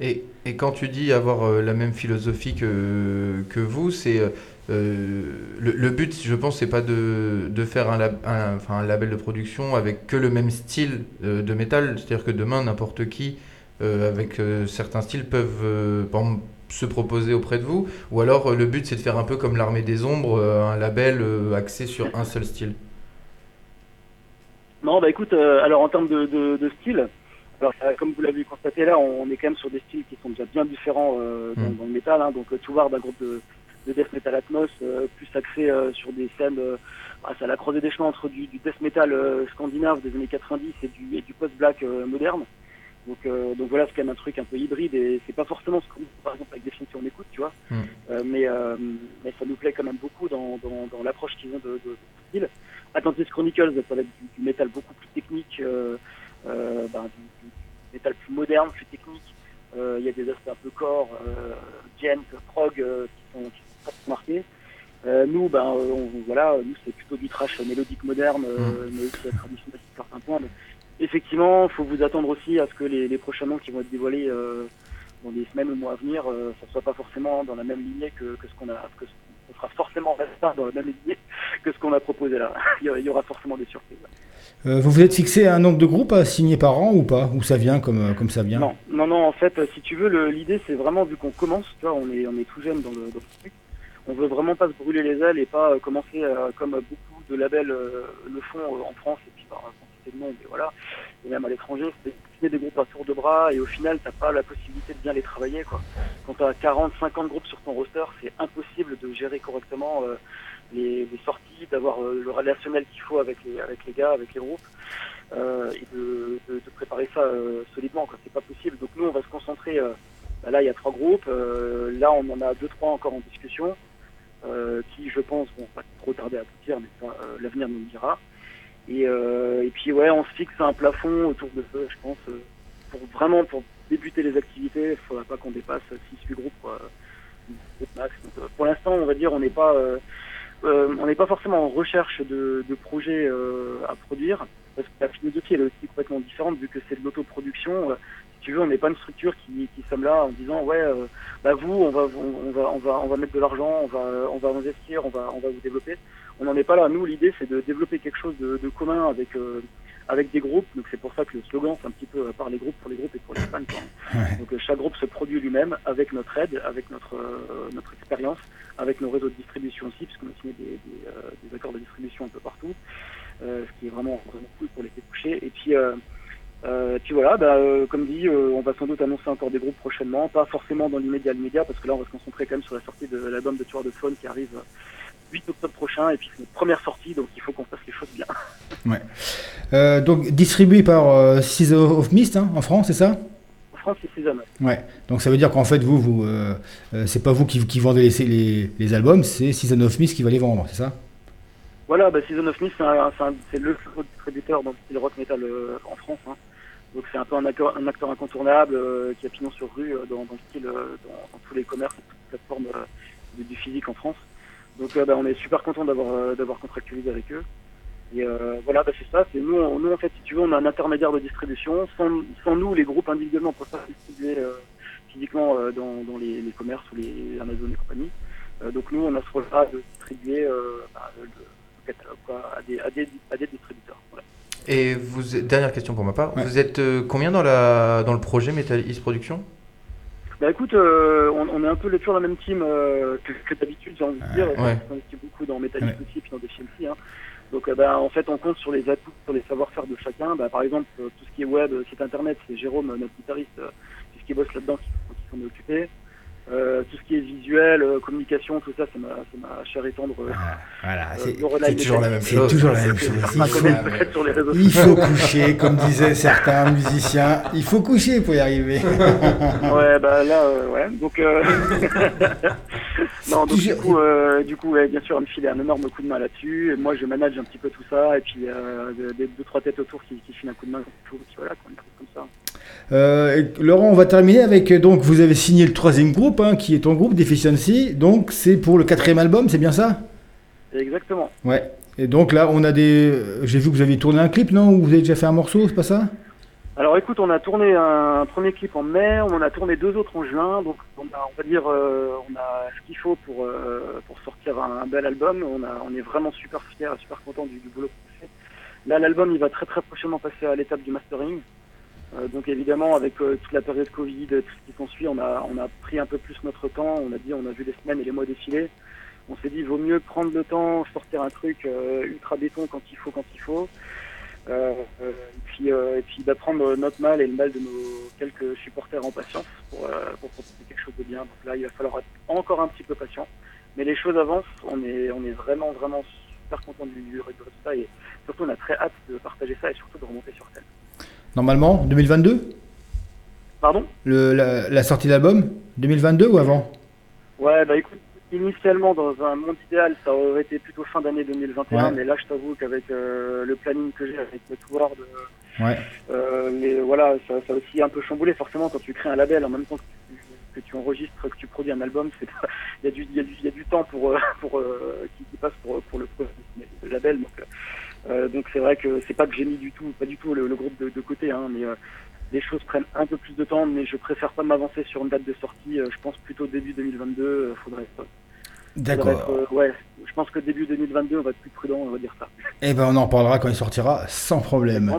Et, et quand tu dis avoir la même philosophie que, que vous, c'est euh, le, le but, je pense, c'est pas de, de faire un, lab- un- enfin, un label de production avec que le même style euh, de métal. C'est-à-dire que demain, n'importe qui euh, avec certains styles peuvent exemple, se proposer auprès de vous. Ou alors le but, c'est de faire un peu comme l'armée des ombres, un label axé sur un seul style. Non, bah écoute, alors en termes de, de, de style, alors comme vous l'avez constaté là, on est quand même sur des styles qui sont déjà bien différents euh, dans, dans le métal. Hein, donc euh, Touvard, un groupe de, de death metal Atmos, euh, plus axé euh, sur des scènes, euh, ah, à la croisée des chemins entre du, du death metal scandinave des années 90 et du, et du post-black moderne. Donc, euh, donc voilà, c'est quand même un truc un peu hybride et c'est pas forcément ce qu'on, par exemple, avec des films qu'on écoute, tu vois. Mm. Euh, mais, euh, mais ça nous plaît quand même beaucoup dans, dans, dans l'approche qu'ils ont de, de, style. Atlantis Chronicles, ça va être du, du métal beaucoup plus technique, ben, du, du métal plus moderne, plus technique. Il y a des aspects un peu euh, gent, prog, qui sont, qui sont très marqués. Euh, nous, ben, euh, on, voilà, nous c'est plutôt du trash mélodique moderne, euh, mais aussi traditionnel sur certains points. Mais effectivement, il faut vous attendre aussi à ce que les, les prochains noms qui vont être dévoilés euh, dans les semaines ou mois à venir, ça soit pas forcément dans la même lignée que, que ce qu'on a, que ce sera forcément pas dans la même lignée que ce qu'on a proposé là. il, y aura, forcément des surprises. Vous vous êtes fixé un nombre de groupes à signer par an ou pas? Ou ça vient comme, comme ça vient? Non, non, non. En fait, si tu veux, l'idée c'est vraiment vu qu'on commence, tu vois, on est, on est tout jeune dans le, dans le truc. On veut vraiment pas se brûler les ailes et pas euh, commencer euh, comme beaucoup de labels euh, le font en France et puis par quantité de monde et voilà. Et même à l'étranger, c'est des groupes à tour de bras et au final t'as pas la possibilité de bien les travailler quoi. Quand t'as 40, 50 groupes sur ton roster, c'est impossible de gérer correctement les, sorties, d'avoir le relationnel qu'il faut avec les, avec les gars, avec les groupes et de, de, de préparer ça solidement. quoi. C'est pas possible. Donc nous, on va se concentrer. bah là, il y a trois groupes. là, on en a deux, trois encore en discussion, qui, je pense, vont pas trop tarder à aboutir, mais ça, euh, l'avenir nous le dira. Et, euh, et puis, ouais, on se fixe un plafond autour de ça, je pense, euh, pour vraiment pour débuter les activités. Il faudra pas qu'on dépasse 6-8 groupes, quoi, euh, max. Euh, pour l'instant, on va dire, on n'est pas euh, euh, on pas forcément en recherche de, projets euh, à produire, parce que la philosophie est aussi complètement différente vu que c'est de l'autoproduction. Euh, tu veux, on n'est pas une structure qui, qui sommes là en disant ouais, euh, bah vous, on va, on, on va, on va, on va mettre de l'argent, on va, on va investir, on va, on va vous développer. On n'en est pas là. Nous, l'idée c'est de développer quelque chose de, de commun avec euh, avec des groupes. Donc c'est pour ça que le slogan c'est un petit peu par les groupes, pour les groupes et pour les fans. Donc chaque groupe se produit lui-même avec notre aide, avec notre euh, notre expérience, avec nos réseaux de distribution aussi, puisqu'on a signé des, des, des accords de distribution un peu partout, euh, ce qui est vraiment vraiment cool pour les toucher. Et puis euh, euh, puis voilà, bah, euh, comme dit, euh, on va sans doute annoncer encore des groupes prochainement, pas forcément dans l'immédiat l'immédiat, parce que là on va se concentrer quand même sur la sortie de l'album de Tueur de Faune qui arrive euh, 8 octobre prochain, et puis c'est notre première sortie, donc il faut qu'on fasse les choses bien. Ouais. Euh, donc distribué par euh, Season of Mist hein, en France, c'est ça? En France, c'est Season. Ouais. Donc ça veut dire qu'en fait vous, vous, euh, euh, c'est pas vous qui, qui vendez les, les, les albums, c'est Season of Mist qui va les vendre, c'est ça? Voilà, bah, Season of Mist, c'est le distributeur dans le rock metal euh, en France. hein. Donc c'est un peu un acteur, incontournable euh, qui a pignon sur rue euh, dans, dans le style, euh, dans, tous les commerces toutes les plateformes du, physique en France. Donc bah, on est super content d'avoir contractualisé avec eux. Et voilà, bah, c'est ça. Nous, en fait, si tu veux, on a un intermédiaire de distribution. Sans, nous, les groupes individuellement, on peut pas distribuer physiquement dans, les, commerces ou les Amazon et compagnie. Donc nous, on a ce rôle-là de distribuer bah, le, le catalogue à, des, à des distributeurs. Et vous, dernière question pour ma part, vous êtes euh, combien dans, la, dans le projet Metal East Production? Bah écoute, euh, on, on est un peu le- toujours la même team euh, que, que d'habitude, j'ai envie de dire. Ouais. On investit beaucoup dans Metallic aussi, puis dans des. Hein. Donc euh, bah, en fait, on compte sur les atouts, sur les savoir-faire de chacun. Bah, par exemple, tout ce qui est web, site internet, c'est Jérôme, notre guitariste, euh, qui bosse là-dedans, qui, qui s'en est occupé. Euh, tout ce qui est visuel, euh, communication, tout ça, c'est ma, ma chère et tendre. euh, Voilà, c'est toujours la même chose. C'est toujours la même C'est- chose. c'est un Il faut, commerce peut-être sur les réseaux il sociaux. faut coucher, comme disaient certains musiciens. Il faut coucher pour y arriver. ouais, bah là, euh, ouais. Donc, non, donc du coup, du coup, ouais, bien sûr, elle me filait un énorme coup de main là-dessus. Moi, je manage un petit peu tout ça, et puis des deux trois têtes autour qui, qui filent un coup de main, puis voilà, comme ça. Euh, Laurent, on va terminer avec euh, donc vous avez signé le troisième groupe, hein, qui est ton groupe Deficiency. Donc c'est pour le quatrième album, c'est bien ça? Exactement. Ouais. Et donc là, on a des. euh, J'ai vu que vous aviez tourné un clip, non? Ou vous avez déjà fait un morceau, c'est pas ça? Alors écoute, on a tourné un premier clip en mai, on en a tourné deux autres en juin, donc on, a, on va dire euh, on a ce qu'il faut pour, euh, pour sortir un, un bel album. On, a, on est vraiment super fiers, super contents du, du boulot qu'on fait. Là, l'album, il va très très prochainement passer à l'étape du mastering. Euh, donc évidemment, avec euh, toute la période Covid, tout ce qui s'ensuit, on a, on a pris un peu plus notre temps. On a dit, on a vu les semaines et les mois défiler. On s'est dit, il vaut mieux prendre le temps, sortir un truc euh, ultra béton quand il faut, quand il faut. Euh, et puis, euh, puis bah, prendre notre mal et le mal de nos quelques supporters en patience pour, pour proposer quelque chose de bien. Donc là, il va falloir être encore un petit peu patient. Mais les choses avancent. On est, on est vraiment, vraiment super content du, du résultat et surtout, on a très hâte de partager ça et surtout de remonter sur scène. Normalement, 2022 Pardon? Le, la, la sortie de l'album 2022 ou avant? Ouais, bah écoute, initialement, dans un monde idéal, ça aurait été plutôt fin d'année 2021, Ouais. mais là, je t'avoue qu'avec euh, le planning que j'ai avec euh, Ouais. euh, mais voilà, ça, ça a aussi un peu chamboulé. Forcément, quand tu crées un label en même temps que tu, que tu enregistres, que tu produis un album, il y a du, il y y a du temps pour, euh, pour euh, qui, qui passe pour, pour le, le label. Donc, euh, donc c'est vrai que c'est pas que j'ai mis du tout, pas du tout le, le groupe de, de côté, hein, mais euh, les choses prennent un peu plus de temps, mais je préfère pas m'avancer sur une date de sortie. euh, je pense plutôt début 2022. euh, faudrait. D'accord. ouais, je pense que début 2022, on va être plus prudent, on va dire ça. Eh ben, on en parlera quand il sortira, sans problème.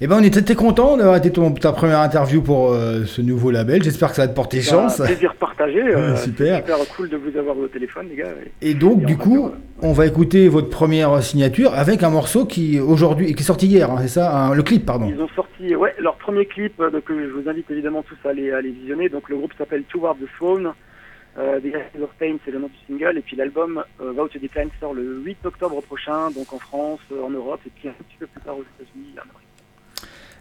Eh ben, on était très content d'avoir été ton, ta première interview pour euh, ce nouveau label. J'espère que ça va te porter chance. Un plaisir partagé. euh, super. super cool de vous avoir au téléphone, les gars. et- Et donc, du coup, on va écouter votre première signature avec un morceau qui aujourd'hui qui est sorti hier, hein, c'est ça? Un- Le clip, pardon. Ils ont sorti ouais, leur premier clip euh, donc, que je vous invite évidemment tous à aller, à aller visionner. Donc le groupe s'appelle Toward the Throne. Euh, The Pain, c'est le nom du single. Et puis l'album euh, Vow to Decline sort le 8 octobre prochain, donc en France, euh, en Europe, et puis un petit peu plus tard aux États-Unis. en Amérique.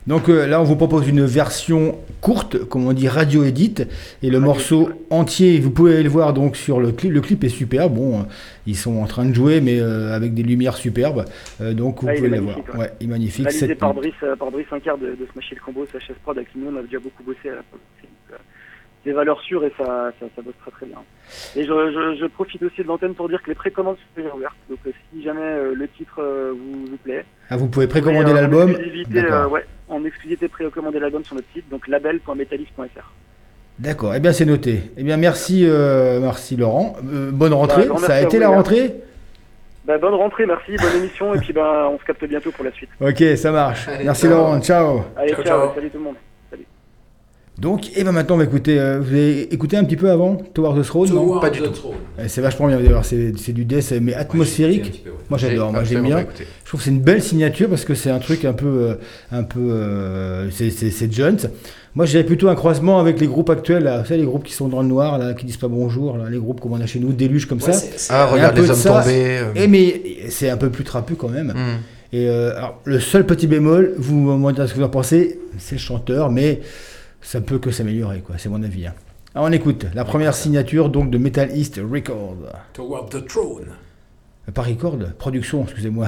Donc euh, là, on vous propose une version courte, comme on dit radio edit, et le morceau entier, vous pouvez aller le voir donc sur le clip. Le clip est super. Bon, euh, ils sont en train de jouer, mais euh, avec des lumières superbes. Donc vous Ah, pouvez le voir. Ouais, il est magnifique. Réalisé par. Brice, par Brice Incard de, de Smashy le Combo, sa chaise prod avec nous on a déjà beaucoup bossé à la Des valeurs sûres et ça, ça, ça bosse très très bien. Et je, je, je profite aussi de l'antenne pour dire que les précommandes sont déjà ouvertes. Donc si jamais euh, le titre euh, vous, vous plaît, Ah, vous pouvez précommander l'album. Euh, ouais, en exclusivité précommander l'album sur notre site, donc label.metalist.fr. D'accord. Eh bien, c'est noté. Eh bien, merci, euh, merci Laurent. Euh, bonne rentrée. Bah, ça a été vous, la rentrée? Bah, bonne rentrée, merci, bonne émission, et puis bah, on se capte bientôt pour la suite. Ok, ça marche. Allez, merci ciao. Laurent. Ciao. Allez, ciao, salut tout le monde. Donc, et ben maintenant, on va écouter. euh, vous avez écouté un petit peu avant Tower the Throne non Toward pas du the tout. Throne. Eh, C'est vachement bien d'ailleurs, c'est c'est du death mais atmosphérique. Ouais, peu, ouais. Moi j'adore, J'ai moi j'aime bien. écouté. Je trouve que c'est une belle signature parce que c'est un truc un peu, euh, un peu, euh, c'est- c'est c'est Jones. Moi j'ai plutôt un croisement avec les groupes actuels, là, vous savez les groupes qui sont dans le noir, là, qui disent pas bonjour, là, les groupes comme on a chez nous, déluge comme Ouais, ça. c'est- c'est- Ah, regarde les hommes ça. tombés. euh. Et mais c'est un peu plus trapu quand même. Hmm. Et euh, alors, le seul petit bémol, vous me direz ce que vous en pensez, c'est le chanteur, mais ça peut que s'améliorer, quoi. C'est mon avis. hein. Alors on écoute la première signature donc de Metal East Record. Toward the Throne. Euh, Pas Record, production, excusez-moi.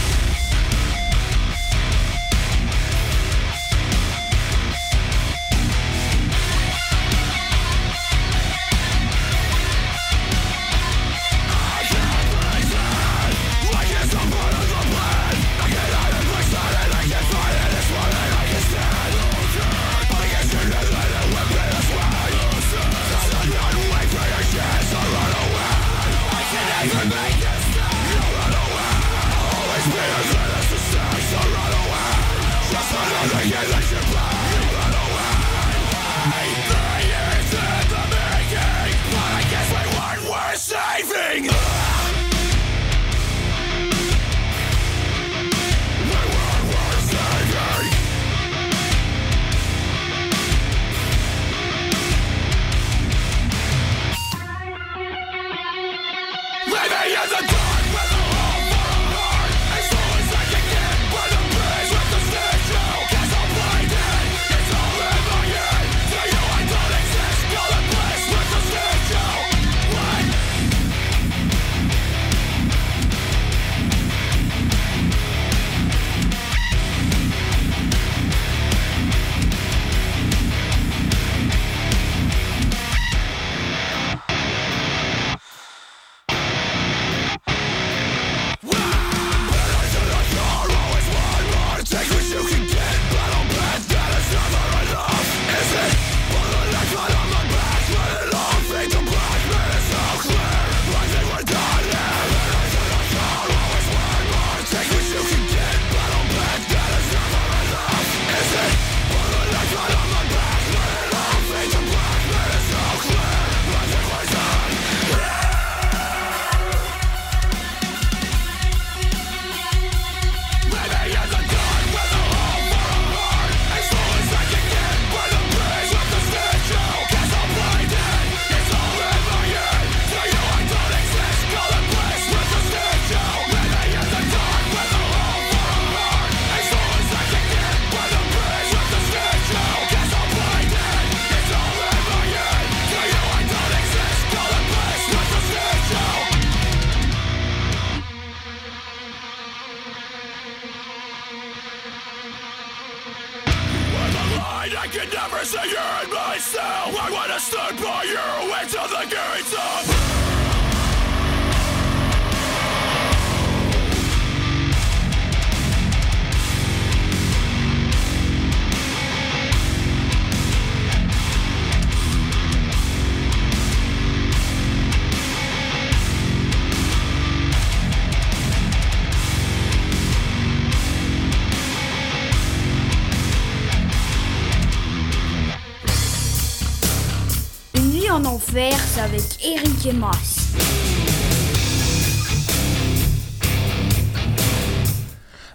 C'est avec Eric et Mas.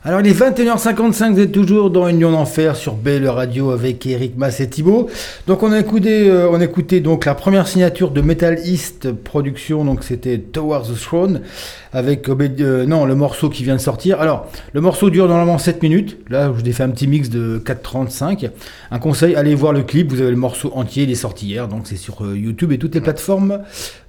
Alors il est 21h55, vous êtes toujours dans Union d'Enfer sur Belle Radio avec Eric Mass et Thibaut. Donc on a écouté, euh, on a écouté donc la première signature de Metal East Production, donc c'était Towards the Throne, avec Obed- euh, non, le morceau qui vient de sortir. Alors le morceau dure normalement 7 minutes, là je vous ai fait un petit mix de 4.35. Un conseil, allez voir le clip, vous avez le morceau entier, il est sorti hier, donc c'est sur euh, YouTube et toutes les plateformes,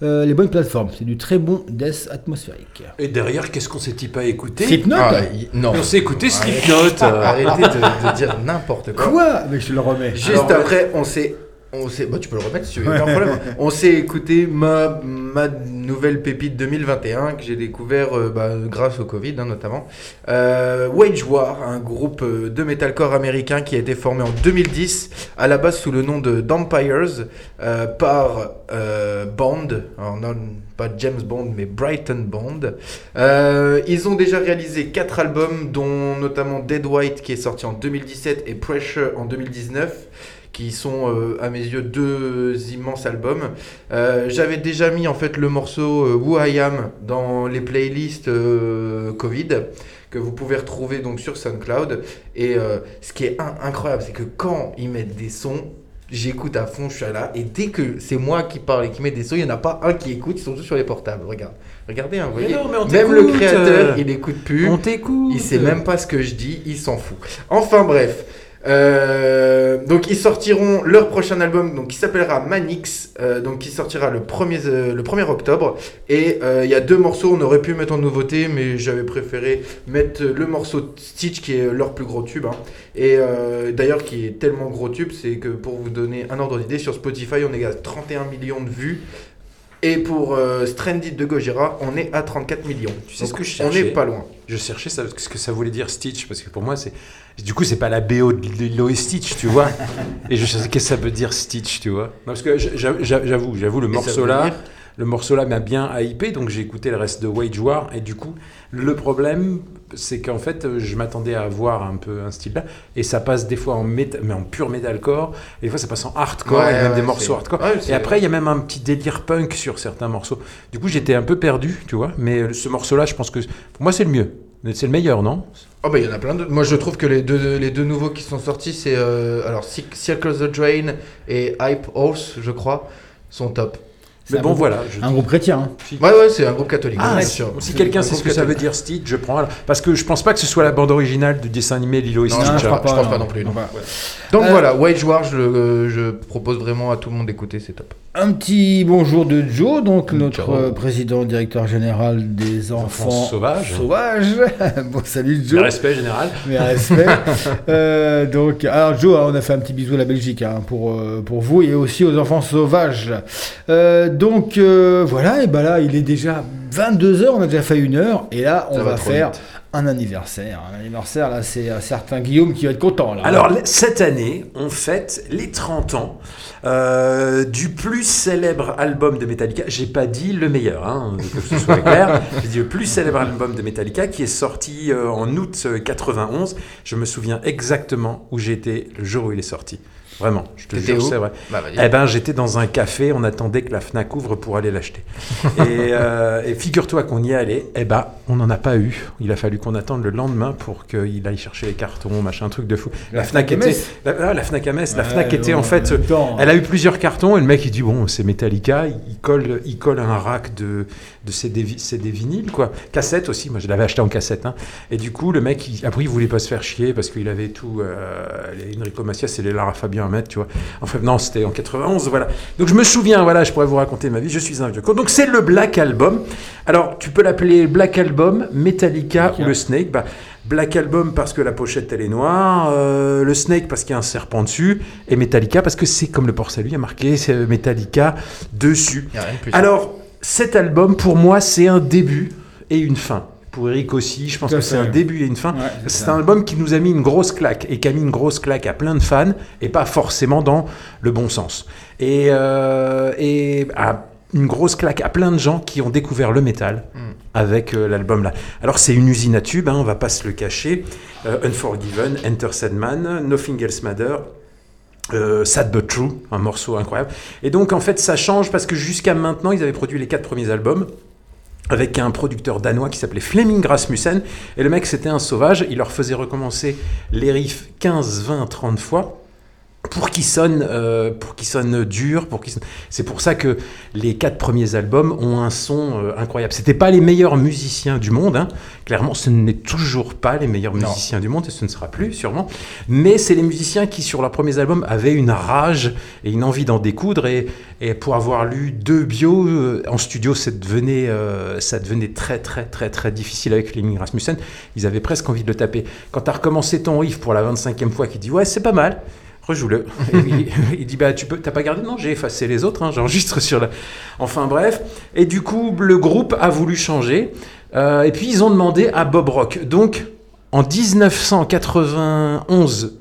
euh, les bonnes plateformes. C'est du très bon death atmosphérique. Et derrière, qu'est-ce qu'on s'est-il pas écouté? Slipknot Ah, non. On s'est écouté Arrêtez- Slipknot. euh. Arrêtez de, de dire n'importe quoi. Quoi? Mais je te le remets. Juste Alors, après, on s'est. On s'est, bah tu peux le remettre si tu veux, aucun problème. On s'est écouté ma, ma nouvelle pépite 2021 que j'ai découvert euh, bah, grâce au Covid hein, notamment. Euh, Wage War, un groupe euh, de metalcore américain qui a été formé en 2010, à la base sous le nom de Dampires, euh, par Bond, alors non pas James Bond mais Brighton Bond. Ils ont déjà réalisé quatre albums, dont notamment Dead White qui est sorti en 2017 et Pressure en 2019 qui sont euh, à mes yeux deux immenses albums. Euh, J'avais déjà mis en fait le morceau euh, Who I Am dans les playlists Covid que vous pouvez retrouver donc sur SoundCloud. Et ce qui est in- incroyable, c'est que quand ils mettent des sons, j'écoute à fond, je suis là. Et dès que c'est moi qui parle et qui met des sons, il n'y en a pas un qui écoute, ils sont tous sur les portables. Regarde. Regardez, hein, vous voyez. non, même le créateur, il écoute plus. On t'écoute. Il sait même pas ce que je dis, il s'en fout. Enfin bref. Euh, donc ils sortiront leur prochain album donc qui s'appellera Manix euh, donc qui sortira le 1er euh, le 1er octobre et il y a deux morceaux on aurait pu mettre en nouveauté mais j'avais préféré mettre le morceau Stitch qui est leur plus gros tube hein. et d'ailleurs qui est tellement gros tube c'est que pour vous donner un ordre d'idée sur Spotify on est à 31 millions de vues et pour euh, Stranded de Gojira on est à 34 millions Tu sais ce que je on cherchais n'est pas loin Je cherchais ça, ce que ça voulait dire Stitch, parce que pour moi, c'est. Du coup, c'est pas la BO de Lilo et Stitch, tu vois. et je cherchais qu'est-ce que ça veut dire Stitch, tu vois? Non, parce que j'a- j'a- j'avoue, j'avoue, le morceau là. dire Le morceau là m'a bien hypé, donc j'ai écouté le reste de Wage War, et du coup, le problème, c'est qu'en fait, je m'attendais à voir un peu un style là, et ça passe des fois en, méta- mais en pur metalcore, et des fois ça passe en hardcore, Ouais, et même ouais, des morceaux hardcore. ouais, et après, il y a même un petit délire punk sur certains morceaux. Du coup, j'étais un peu perdu, tu vois, mais ce morceau là, je pense que pour moi, c'est le mieux. C'est le meilleur, non? Oh bah il y en a plein d'autres. Moi je trouve que les deux, les deux nouveaux qui sont sortis, c'est euh, alors Cir- Circle the Drain et Hype Horse, je crois, sont top. Mais bon, voilà. je- Un groupe chrétien. hein. Ouais ouais, c'est un groupe catholique. Ah, bien si, sûr. si quelqu'un un sait ce que ça veut dire Stitch, je prends. alors. Parce que je pense pas que ce soit la bande originale du dessin animé Lilo et Non, Stitch. je, hein. crois, je pas, pense non. pas non plus. non. Donc Euh, voilà, Wage War, je, le- euh, je propose vraiment à tout le monde d'écouter, c'est top. Un petit bonjour de Joe, donc notre Ciao. euh, président directeur général des enfants, enfants sauvages. sauvages. bon, salut Joe. respect général. Mes respects. Euh, donc, alors Joe, hein, on a fait un petit bisou à la Belgique hein, pour, euh, pour vous et aussi aux enfants sauvages. Euh, donc euh, voilà, et ben là, il est déjà 22h, on a déjà fait une heure, et là, on Ça va, faire vite. Un anniversaire. Un anniversaire, là, c'est un certain Guillaume qui va être content. Là. Alors, cette année, on fête les 30 ans euh, du plus célèbre album de Metallica. J'ai pas dit le meilleur, hein, que ce soit clair. J'ai dit le plus célèbre album de Metallica qui est sorti euh, en août euh, 91. Je me souviens exactement où j'étais le jour où il est sorti. Vraiment, je te jure, c'est vrai. Bah. Eh ben, j'étais dans un café, on attendait que la Fnac ouvre pour aller l'acheter. et euh, et figure-toi qu'on y est allé, eh ben, on n'en a pas eu. Il a fallu qu'on attende le lendemain pour qu'il aille chercher les cartons, machin, un truc de fou. La, La Fnac Fnac était, la, ah, la Fnac à Metz, la Ouais, Fnac était en fait, temps, elle a eu plusieurs cartons et le mec il dit bon, c'est Metallica, il colle, il colle un rack de de CD, CD vinyles quoi, cassette aussi. Moi, je l'avais acheté en cassette. hein. Et du coup, le mec, il, après, il voulait pas se faire chier parce qu'il avait tout, euh, les Enrico Macias et les Lara Fabian à mettre, tu vois. Enfin, non, c'était en 91, voilà. Donc, je me souviens, voilà, je pourrais vous raconter ma vie. Je suis un vieux con. Donc, c'est le Black Album. Alors, tu peux l'appeler Black Album, Metallica ou le Snake. Bah, Black Album parce que la pochette elle est noire, euh, le Snake parce qu'il y a un serpent dessus, et Metallica parce que c'est comme le port-salut, il y a marqué c'est Metallica dessus. De. Alors, cet album, pour moi, c'est un début et une fin. Pour Eric aussi, je pense que c'est un début et une fin. Ouais, c'est un album qui nous a mis une grosse claque et qui a mis une grosse claque à plein de fans et pas forcément dans le bon sens. Et, euh, et à une grosse claque à plein de gens qui ont découvert le métal avec euh, l'album là. Alors c'est une usine à tubes, hein, on va pas se le cacher. Euh, Unforgiven, Enter Sandman, Nothing Else Matter, euh, Sad But True, un morceau incroyable. Et donc en fait ça change parce que jusqu'à maintenant ils avaient produit les quatre premiers albums avec un producteur danois qui s'appelait Fleming Rasmussen. Et le mec c'était un sauvage, il leur faisait recommencer les riffs 15, 20, 30 fois pour qu'ils sonnent, euh, pour qu'ils sonnent durs, pour sonnent- C'est pour ça que les quatre premiers albums ont un son euh, incroyable. C'était pas les meilleurs musiciens du monde, hein. clairement, ce n'est toujours pas les meilleurs musiciens du monde et ce ne sera plus sûrement. Mais c'est les musiciens qui sur leurs premiers albums avaient une rage et une envie d'en découdre et, et pour avoir lu deux bios euh, en studio, ça devenait, euh, ça devenait très très très très difficile avec Fleming Rasmussen. Ils avaient presque envie de le taper. Quand tu as recommencé ton riff pour la 25e fois, qui dit ouais c'est pas mal. Rejoue-le. Il, il dit bah tu peux, t'as pas gardé Non, j'ai effacé les autres. hein, J'enregistre sur la. Enfin bref. Et du coup, le groupe a voulu changer. Euh, et puis ils ont demandé à Bob Rock. Donc en 1991,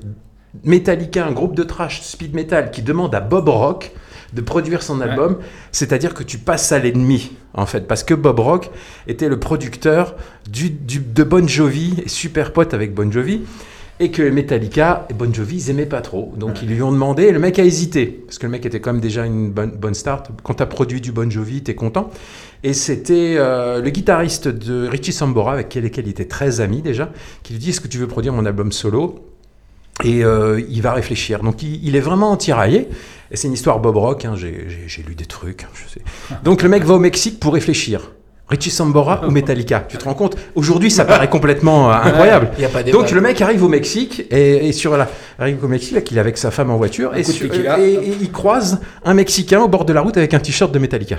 Metallica, un groupe de trash speed metal, qui demande à Bob Rock de produire son album, c'est-à-dire que tu passes à l'ennemi, en fait, parce que Bob Rock était le producteur du, du- de Bon Jovi, et super pote avec Bon Jovi, et que Metallica et Bon Jovi, ils aimaient pas trop. Donc ils lui ont demandé, et le mec a hésité, parce que le mec était quand même déjà une bonne, bonne start. Quand tu as produit du Bon Jovi, tu es content. Et c'était euh, le guitariste de Richie Sambora, avec lequel il était très ami déjà, qui lui dit, est-ce que tu veux produire mon album solo? Et euh, il va réfléchir. Donc il, il est vraiment tiraillé. Et c'est une histoire Bob Rock. hein, J'ai lu des trucs. je sais. Donc le mec va au Mexique pour réfléchir. Richie Sambora ou Metallica Tu te rends compte Aujourd'hui, ça paraît complètement euh, incroyable. Il y a pas. Donc le mec arrive au Mexique et, et sur la arrive au Mexique, là, qu'il est avec sa femme en voiture et, sur- tequila. et- et il croise un Mexicain au bord de la route avec un t-shirt de Metallica.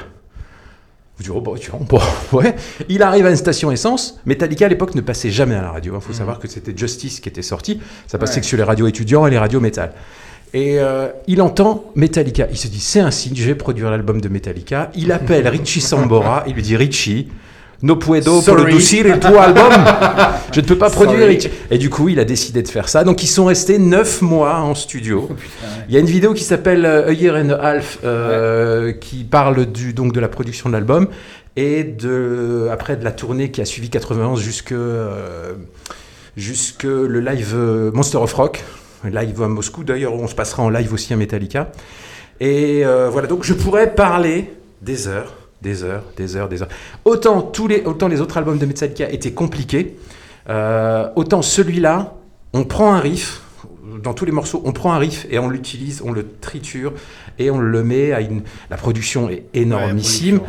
Vous dites, oh, bah, bon, ouais. Il arrive à une station essence. Metallica à l'époque ne passait jamais à la radio. Il faut savoir que c'était Justice qui était sorti. Ça passait Ouais. que sur les radios étudiants et les radios métal. Et euh, il entend Metallica. Il se dit, c'est un signe, je vais produire l'album de Metallica. Il appelle Richie Sambora. Il lui dit, Richie, no puedo Sorry. producir el tu album. Je ne peux pas produire Sorry. Richie. Et du coup, il a décidé de faire ça. Donc, ils sont restés neuf mois en studio. Il y a une vidéo qui s'appelle euh, A Year and a Half euh, qui parle du, donc de la production de l'album et de, après de la tournée qui a suivi 91 jusque, euh, jusque le live Monster of Rock, live à Moscou. D'ailleurs, on se passera en live aussi à Metallica. Et euh, voilà, donc je pourrais parler des heures, des heures, des heures, des heures. Autant, tous les, autant les autres albums de Metallica étaient compliqués, euh, autant celui-là, on prend un riff, dans tous les morceaux, on prend un riff et on l'utilise, on le triture et on le met à une. La production est énormissime.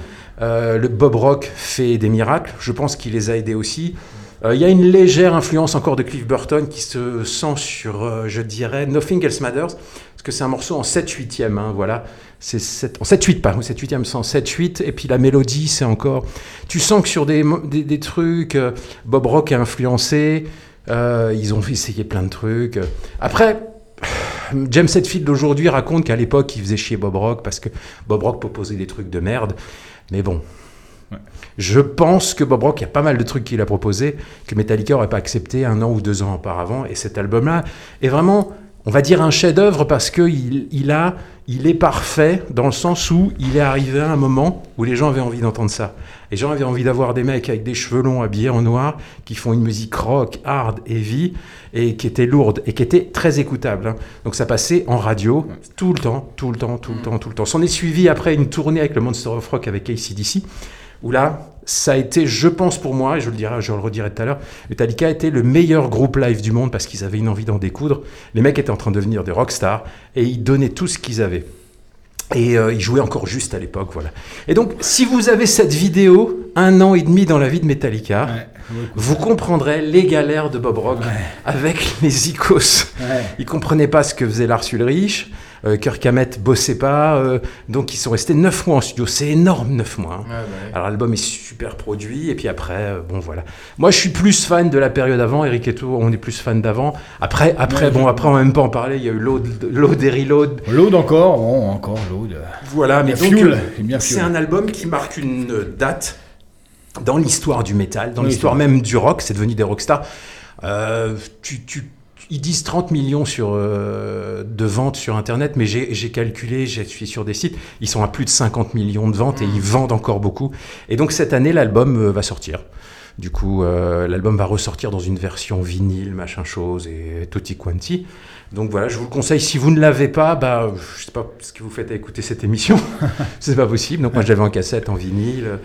Euh, le Bob Rock fait des miracles. Je pense qu'il les a aidés aussi. Euh, Il y a une légère influence encore de Cliff Burton qui se sent sur, euh, je dirais, Nothing Else Matters, parce que c'est un morceau en 7-8e, hein, voilà. C'est 7, en 7-8, pas, 7-8e, c'est en 7-8, et puis la mélodie, c'est encore... Tu sens que sur des, trucs, euh, Bob Rock a influencé, ils ont essayé plein de trucs. Après, James Hetfield d'aujourd'hui raconte qu'à l'époque, il faisait chier Bob Rock parce que Bob Rock proposait des trucs de merde. Mais bon. Je pense que Bob Rock, il y a pas mal de trucs qu'il a proposé que Metallica n'aurait pas accepté un an ou deux ans auparavant. Et cet album-là est vraiment, on va dire, un chef-d'œuvre parce qu'il il est parfait dans le sens où il est arrivé à un moment où les gens avaient envie d'entendre ça. Les gens avaient envie d'avoir des mecs avec des cheveux longs habillés en noir qui font une musique rock, hard, heavy et qui était lourde et qui était très écoutable. hein. Donc ça passait en radio tout le temps, tout le temps, tout le temps, tout le temps. S'en est suivi après une tournée avec le Monster of Rock avec ACDC où là, ça a été, je pense pour moi, et je le dirai, je le redirai tout à l'heure, Metallica a été le meilleur groupe live du monde parce qu'ils avaient une envie d'en découdre. Les mecs étaient en train de devenir des rockstars et ils donnaient tout ce qu'ils avaient. Et euh, ils jouaient encore juste à l'époque, voilà. Et donc, si vous avez cette vidéo, un an et demi dans la vie de Metallica, vous comprendrez les galères de Bob Rock avec les icos. Ouais. Ils comprenaient pas ce que faisait Lars Ulrich. Euh, Kirk Hammett bossait pas, euh, donc ils sont restés 9 mois en studio. C'est énorme, 9 mois. hein. Alors l'album est super produit, et puis après, euh, bon voilà. Moi je suis plus fan de la période avant, Eric et tout, on est plus fan d'avant. Après, après Ouais, bon, après on va même pas en parler, il y a eu Load, et Reload. Load encore, bon, encore Load. Voilà, mais euh, c'est un album qui marque une date dans l'histoire du métal, dans Oui, l'histoire même du rock, c'est devenu des rockstars. Euh, tu, tu- ils disent 30 millions sur, euh, de ventes sur Internet, mais j'ai calculé, je suis sur des sites, ils sont à plus de 50 millions de ventes et ils vendent encore beaucoup. Et donc cette année, l'album euh, va sortir. Du coup, euh, l'album va ressortir dans une version vinyle, machin chose, et tutti quanti. Donc voilà, je vous le conseille. Si vous ne l'avez pas, bah, je sais pas ce que vous faites à écouter cette émission. c'est pas possible. Donc moi, je l'avais en cassette, en vinyle.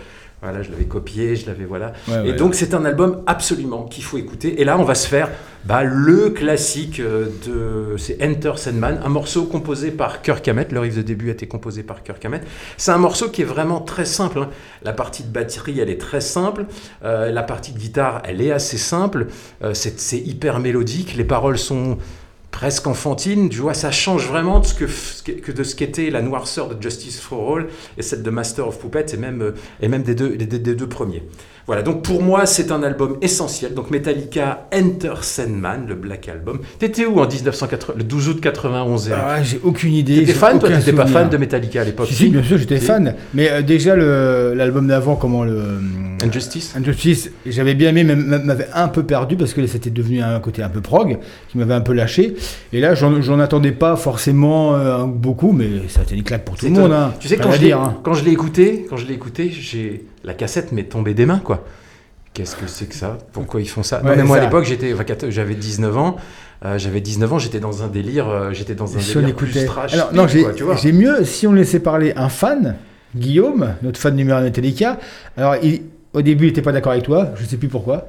Voilà, je l'avais copié, je l'avais voilà. Ouais, et ouais. donc c'est un album absolument qu'il faut écouter. Et là, on va se faire bah, le classique euh, de c'est Enter Sandman, un morceau composé par Kirk Hammett. Le riff de début a été composé par Kirk Hammett. C'est un morceau qui est vraiment très simple. hein. La partie de batterie, elle est très simple. Euh, la partie de guitare, elle est assez simple. Euh, c'est hyper mélodique. Les paroles sont presque enfantines. Tu vois, ça change vraiment de ce que, de ce qu'était la noirceur de Justice for All et celle de Master of Puppets et même, euh, et même des, deux, des deux premiers. Voilà, donc pour moi, c'est un album essentiel. Donc Metallica Enter Sandman, le Black Album. T'étais où en 1980, le 12 août 91 Eric Ah, j'ai aucune idée. T'étais fan, toi T'étais pas fan de Metallica à l'époque Si, si, bien sûr, j'étais fan. Mais euh, déjà, l'album d'avant, comment le. Injustice Injustice, j'avais bien aimé, mais m'avait un peu perdu parce que c'était devenu un côté un peu prog, qui m'avait un peu lâché. Et là, j'en attendais pas forcément euh, beaucoup, mais ça a été une claque pour tout le monde. hein. Tu sais, quand je dire, hein. quand je l'ai écouté, quand je l'ai écouté, j'ai la cassette m'est tombée des mains, quoi. Qu'est-ce que c'est que ça? Pourquoi ils font ça? Non, mais moi, à l'époque, j'étais, enfin, quat- j'avais 19 ans. euh, j'avais 19 ans, j'étais dans un délire, euh, j'étais dans un Si délire plus écoutait. trash. Alors, non, j'ai mieux si on laissait parler un fan, Guillaume, notre fan numéro un de Metallica. Alors, il- au début, il n'était pas d'accord avec toi, je sais plus pourquoi.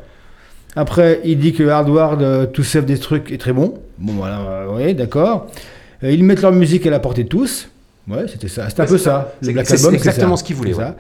Après, il dit que Hardware de To Save des trucs est très bon. Bon, voilà, euh, oui, d'accord. Euh, ils mettent leur musique à la portée de tous. Ouais, c'était ça. C'était un Ouais, peu c'est ça. Le C'est- Black c'est Album, c'est exactement ça. ce qu'ils voulaient, C'est ouais.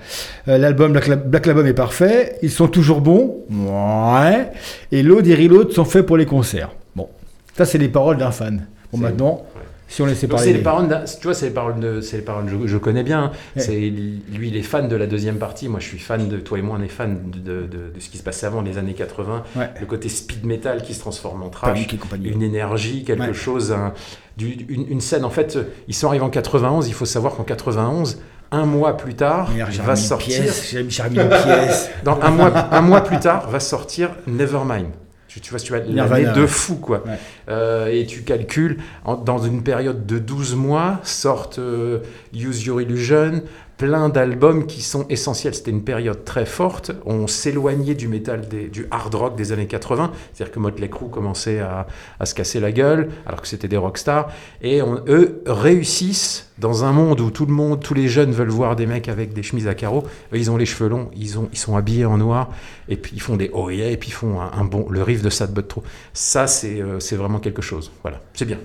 Euh, L'album Black, Black Album est parfait. Ils sont toujours bons. Ouais. Et l'aude et Reload sont faits pour les concerts. Bon, ça, c'est les paroles d'un fan. Bon, maintenant, si on laissait parler. c'est les les- paroles, tu vois, c'est les paroles de, c'est les paroles que je, je connais bien. Ouais. C'est lui, il est fan de la deuxième partie. Moi, je suis fan de toi et moi, on est fan de, de, ce qui se passait avant les années 80. Ouais. Le côté speed metal qui se transforme en trash, une énergie, quelque Ouais. chose, un- du- une, une scène. En fait, ils sont arrivés en 91. Il faut savoir qu'en 91, un mois plus tard, va sortir. pièce, remis une pièce. Dans un mois, un mois plus tard, va sortir Nevermind. Tu, tu vois, tu vois l'année de fou, quoi. Ouais. Euh, et tu calcules, en- dans une période de 12 mois, sortent euh, Use Your Illusion, plein d'albums qui sont essentiels. C'était une période très forte. On s'éloignait du métal, des- du hard rock des années 80. C'est-à-dire que Motley Crue commençait à, à se casser la gueule, alors que c'était des rockstars. Et on- eux réussissent dans un monde où tout le monde, tous les jeunes veulent voir des mecs avec des chemises à carreaux. Eux, ils ont les cheveux longs, ils, ont, ils sont habillés en noir, et puis ils font des oh yeah, et puis ils font un, bon, le riff de Sad But True. Ça, c'est euh, vraiment quelque chose. Voilà, c'est bien.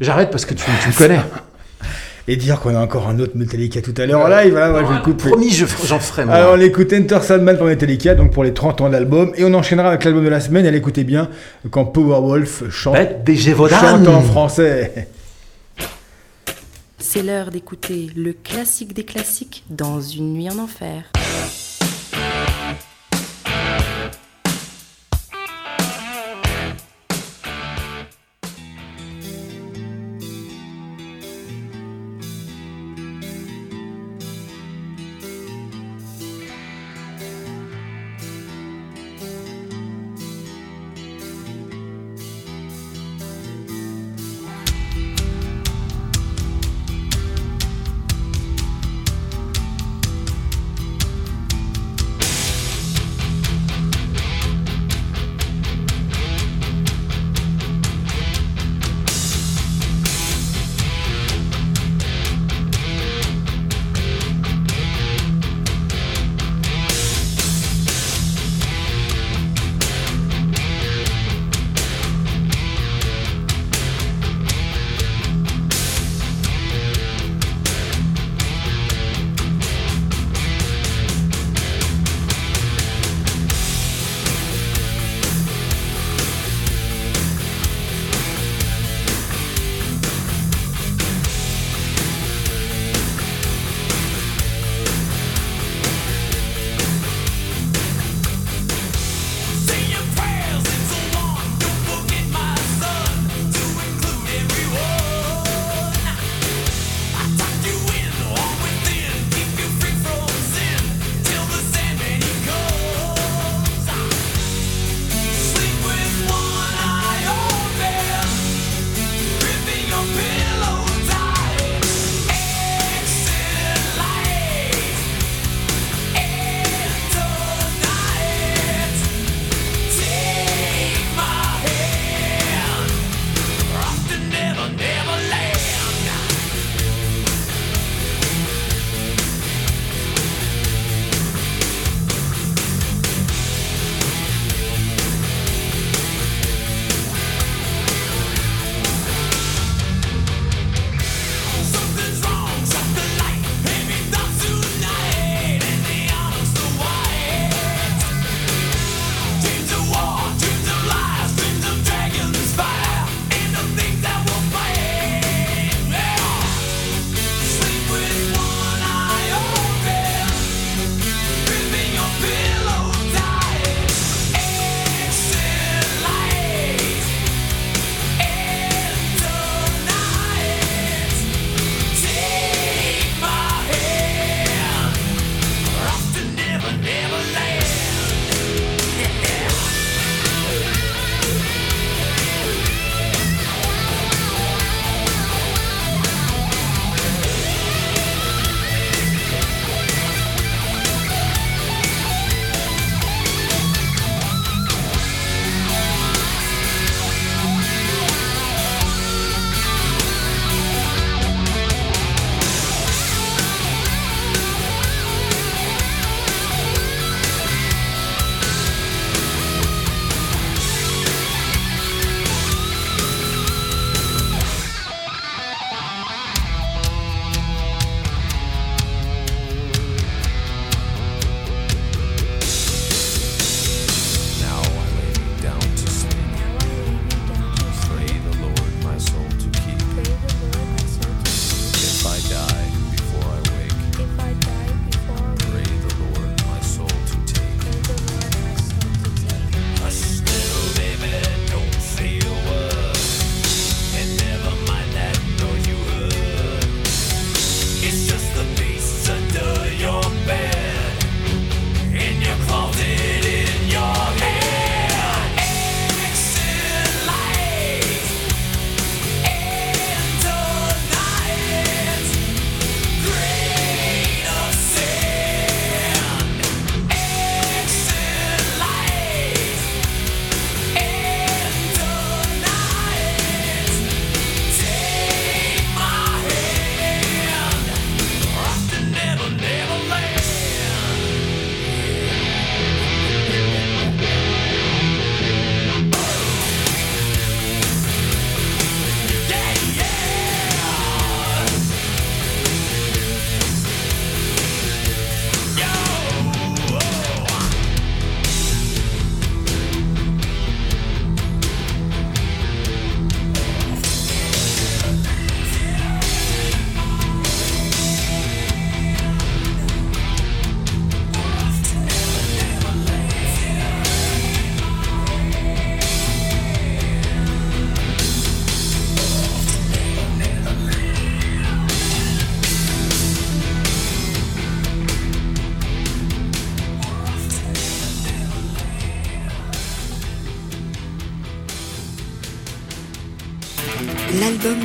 J'arrête parce que tu, tu me connais. Et dire qu'on a encore un autre Metallica tout à l'heure en live, hein, moi je vais le couper. Promis, je- j'en ferai moi. Alors on écoute Enter Sandman pour Metallica, donc pour les 30 ans d'album, et on enchaînera avec l'album de la semaine, elle écoutez bien, quand Powerwolf chante, chante en français. C'est l'heure d'écouter le classique des classiques dans une nuit en enfer.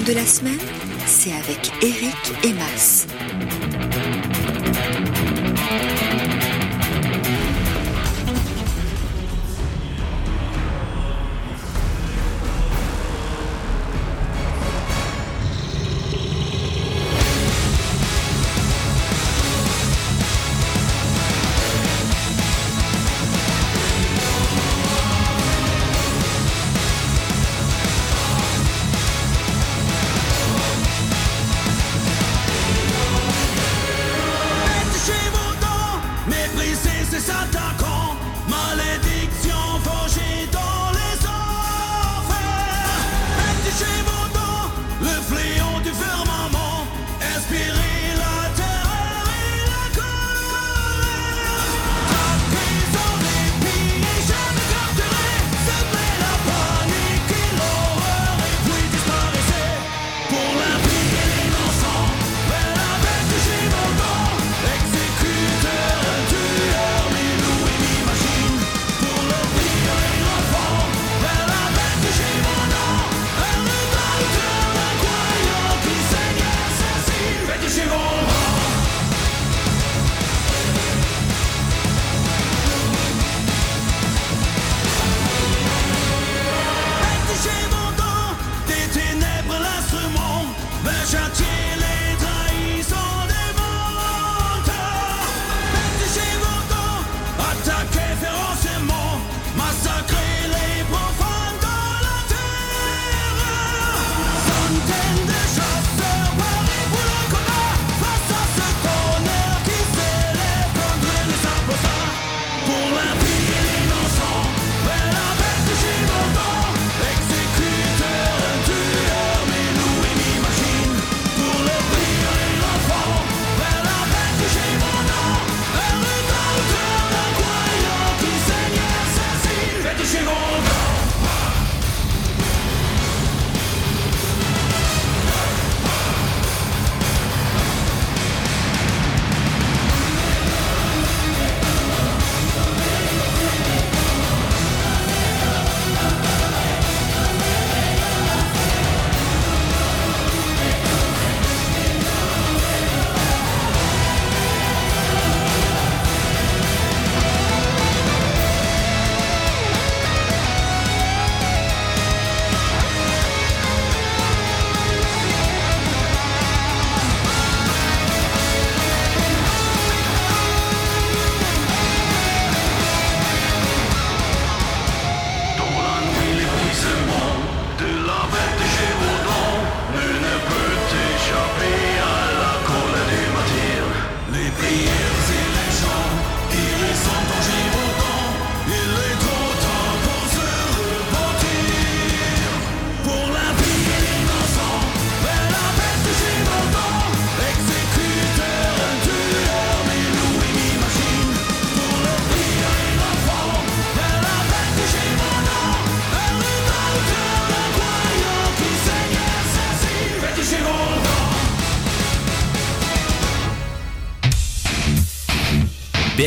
De la semaine, c'est avec Eric et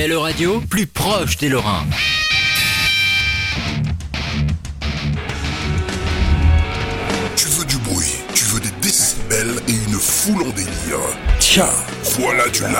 BLE Radio, plus proche des Lorrains. Tu veux du bruit, tu veux des décibels et une foule en délire. Tiens, voilà du live.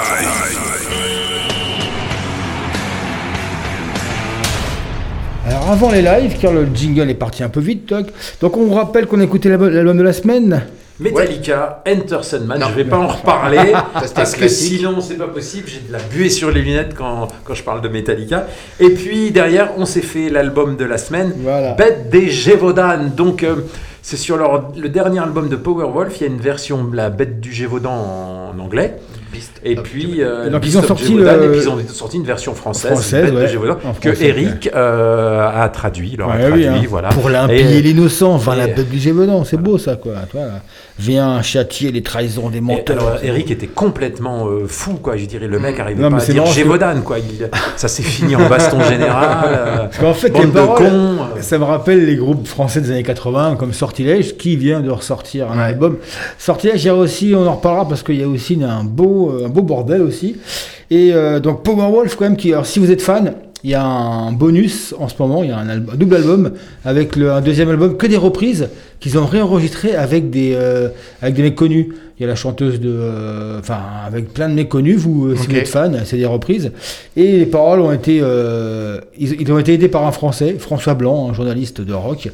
Alors avant les lives, car le jingle est parti un peu vite, toc. donc on vous rappelle qu'on a écouté l'album de la semaine. Metallica, Enter Sandman, je vais pas en reparler parce que sinon c'est pas possible, j'ai de la buée sur les lunettes quand, quand je parle de Metallica. Et puis derrière, on s'est fait l'album de la semaine, Bête des Gévaudan. Donc euh, c'est sur leur, le dernier album de Powerwolf, il y a une version de la Bête du Gévaudan en, anglais. Et puis, euh, Donc, ils ont of sorti Gévaudan, le- et puis ils ont sorti une version française, de ouais, Gévaudan, en que français, Eric euh, a traduit. leur a Ouais, oui, traduit, hein. voilà. Pour l'impie Et- et l'innocent, enfin la bête du Gévaudan, c'est beau ça quoi. Toi. Viens châtier les trahisons des Et menteurs. alors, Eric était complètement euh, fou, quoi. Je dirais, le mec arrivait Non, pas à dire Gévaudan, quoi. Il- ça s'est fini en baston général. euh, Parce qu'en fait, les de paroles, cons. ça me rappelle les groupes français des années 80 comme Sortilège qui vient de ressortir un album. Sortilège, il y a aussi, on en reparlera parce qu'il y a aussi un beau, euh, un beau bordel aussi. Et euh, donc Powerwolf quand même, qui, alors si vous êtes fan, il y a un bonus en ce moment, il y a un, album- un double album avec le, un deuxième album que des reprises qu'ils ont réenregistrées avec des, euh, avec des mecs connus. Il y a la chanteuse de. euh, Enfin, avec plein de mecs connus, vous, si vous êtes fan, c'est des reprises. Et les paroles ont été. euh, ils, ils ont été aidés par un Français, François Blanc, un journaliste de rock,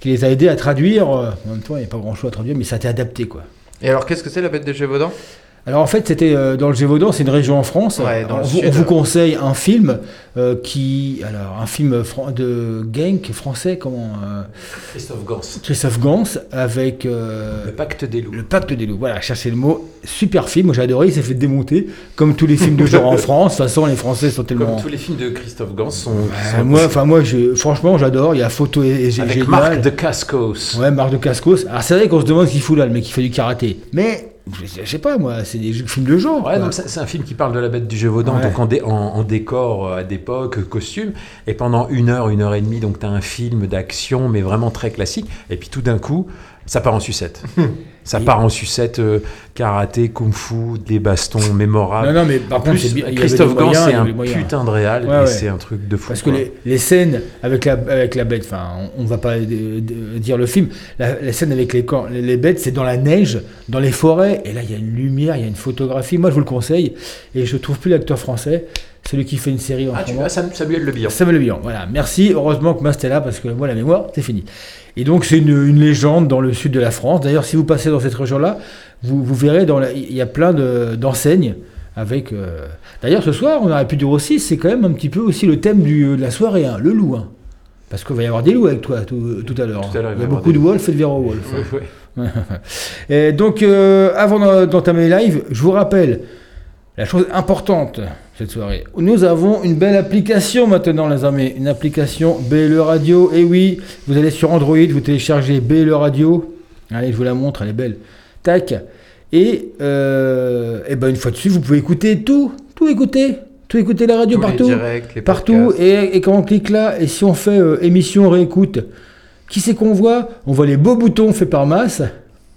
qui les a aidés à traduire. En même temps, il n'y a pas grand chose à traduire, mais ça a été adapté, quoi. Et alors, qu'est-ce que c'est la bête de Gévaudan Alors en fait, c'était euh, dans le Gévaudan, c'est une région en France. Ouais, dans on, le vous, sud. on vous conseille un film euh, qui, alors un film de gang français, comment euh, Christophe Gans. Christophe Gans avec Le pacte des loups. le Pacte des loups. Voilà, cherchez le mot. Super film, moi j'ai adoré. Il s'est fait démonter comme tous les films de genre en France. De toute façon, les Français sont tellement. Comme tous les films de Christophe Gans sont. Moi, enfin moi, je- franchement, j'adore. Il y a photo et, et avec génial. Marc de Cascos. Ouais, Marc de Cascos. Alors c'est vrai qu'on se demande ce qu'il fout là, le mec qui fait du karaté. Mais je, sais pas, moi, c'est des films de genre. Ouais, donc c'est un film qui parle de la bête du Gévaudan, Ouais. donc en, dé- en- en décor euh, à d'époque, costume, et pendant une heure, une heure et demie, donc tu as un film d'action, mais vraiment très classique, et puis tout d'un coup, ça part en sucette. ça part en sucette, euh, karaté, kung-fu, des bastons mémorables. Non, non, mais par En contre, plus, il y Christophe Gans, c'est un putain de réal, Ouais, c'est un truc de fou. Parce que les, les scènes avec la, avec la bête, enfin, on, on va pas de- de- dire le film, la, la scène avec les, les, les bêtes, c'est dans la neige, dans les forêts, et là, il y a une lumière, il y a une photographie. Moi, je vous le conseille, et je trouve plus l'acteur français, celui qui fait une série en Ah, tu Sam- Samuel Le Bihan. Samuel Le Bihan, voilà. Merci, heureusement que Mast est là, parce que moi, la mémoire, c'est fini. Et donc, c'est une, une légende dans le sud de la France. D'ailleurs, si vous passez dans cette région-là, vous, vous verrez, il y a plein de- d'enseignes avec... euh, D'ailleurs, ce soir, on aurait pu dire aussi, c'est quand même un petit peu aussi le thème du- de la soirée, hein, le loup. hein. Parce qu'il va y avoir des loups avec toi tout, tout à l'heure. L'heure, il y a beaucoup de wolf et de Vero Wolf. Et donc, euh, avant d'en- d'entamer les lives, je vous rappelle la chose importante cette soirée. Nous avons une belle application maintenant, les amis. Une application BLE Radio. Et oui, vous allez sur Android, vous téléchargez BLE Radio. Allez, je vous la montre, elle est belle. Tac. Et, euh, et ben une fois dessus, vous pouvez écouter tout, tout écouter, tout écouter la radio Tous les partout, directs, les partout. et quand on clique là, et si on fait euh, émission réécoute, qui c'est qu'on voit? On voit les beaux boutons faits par masse.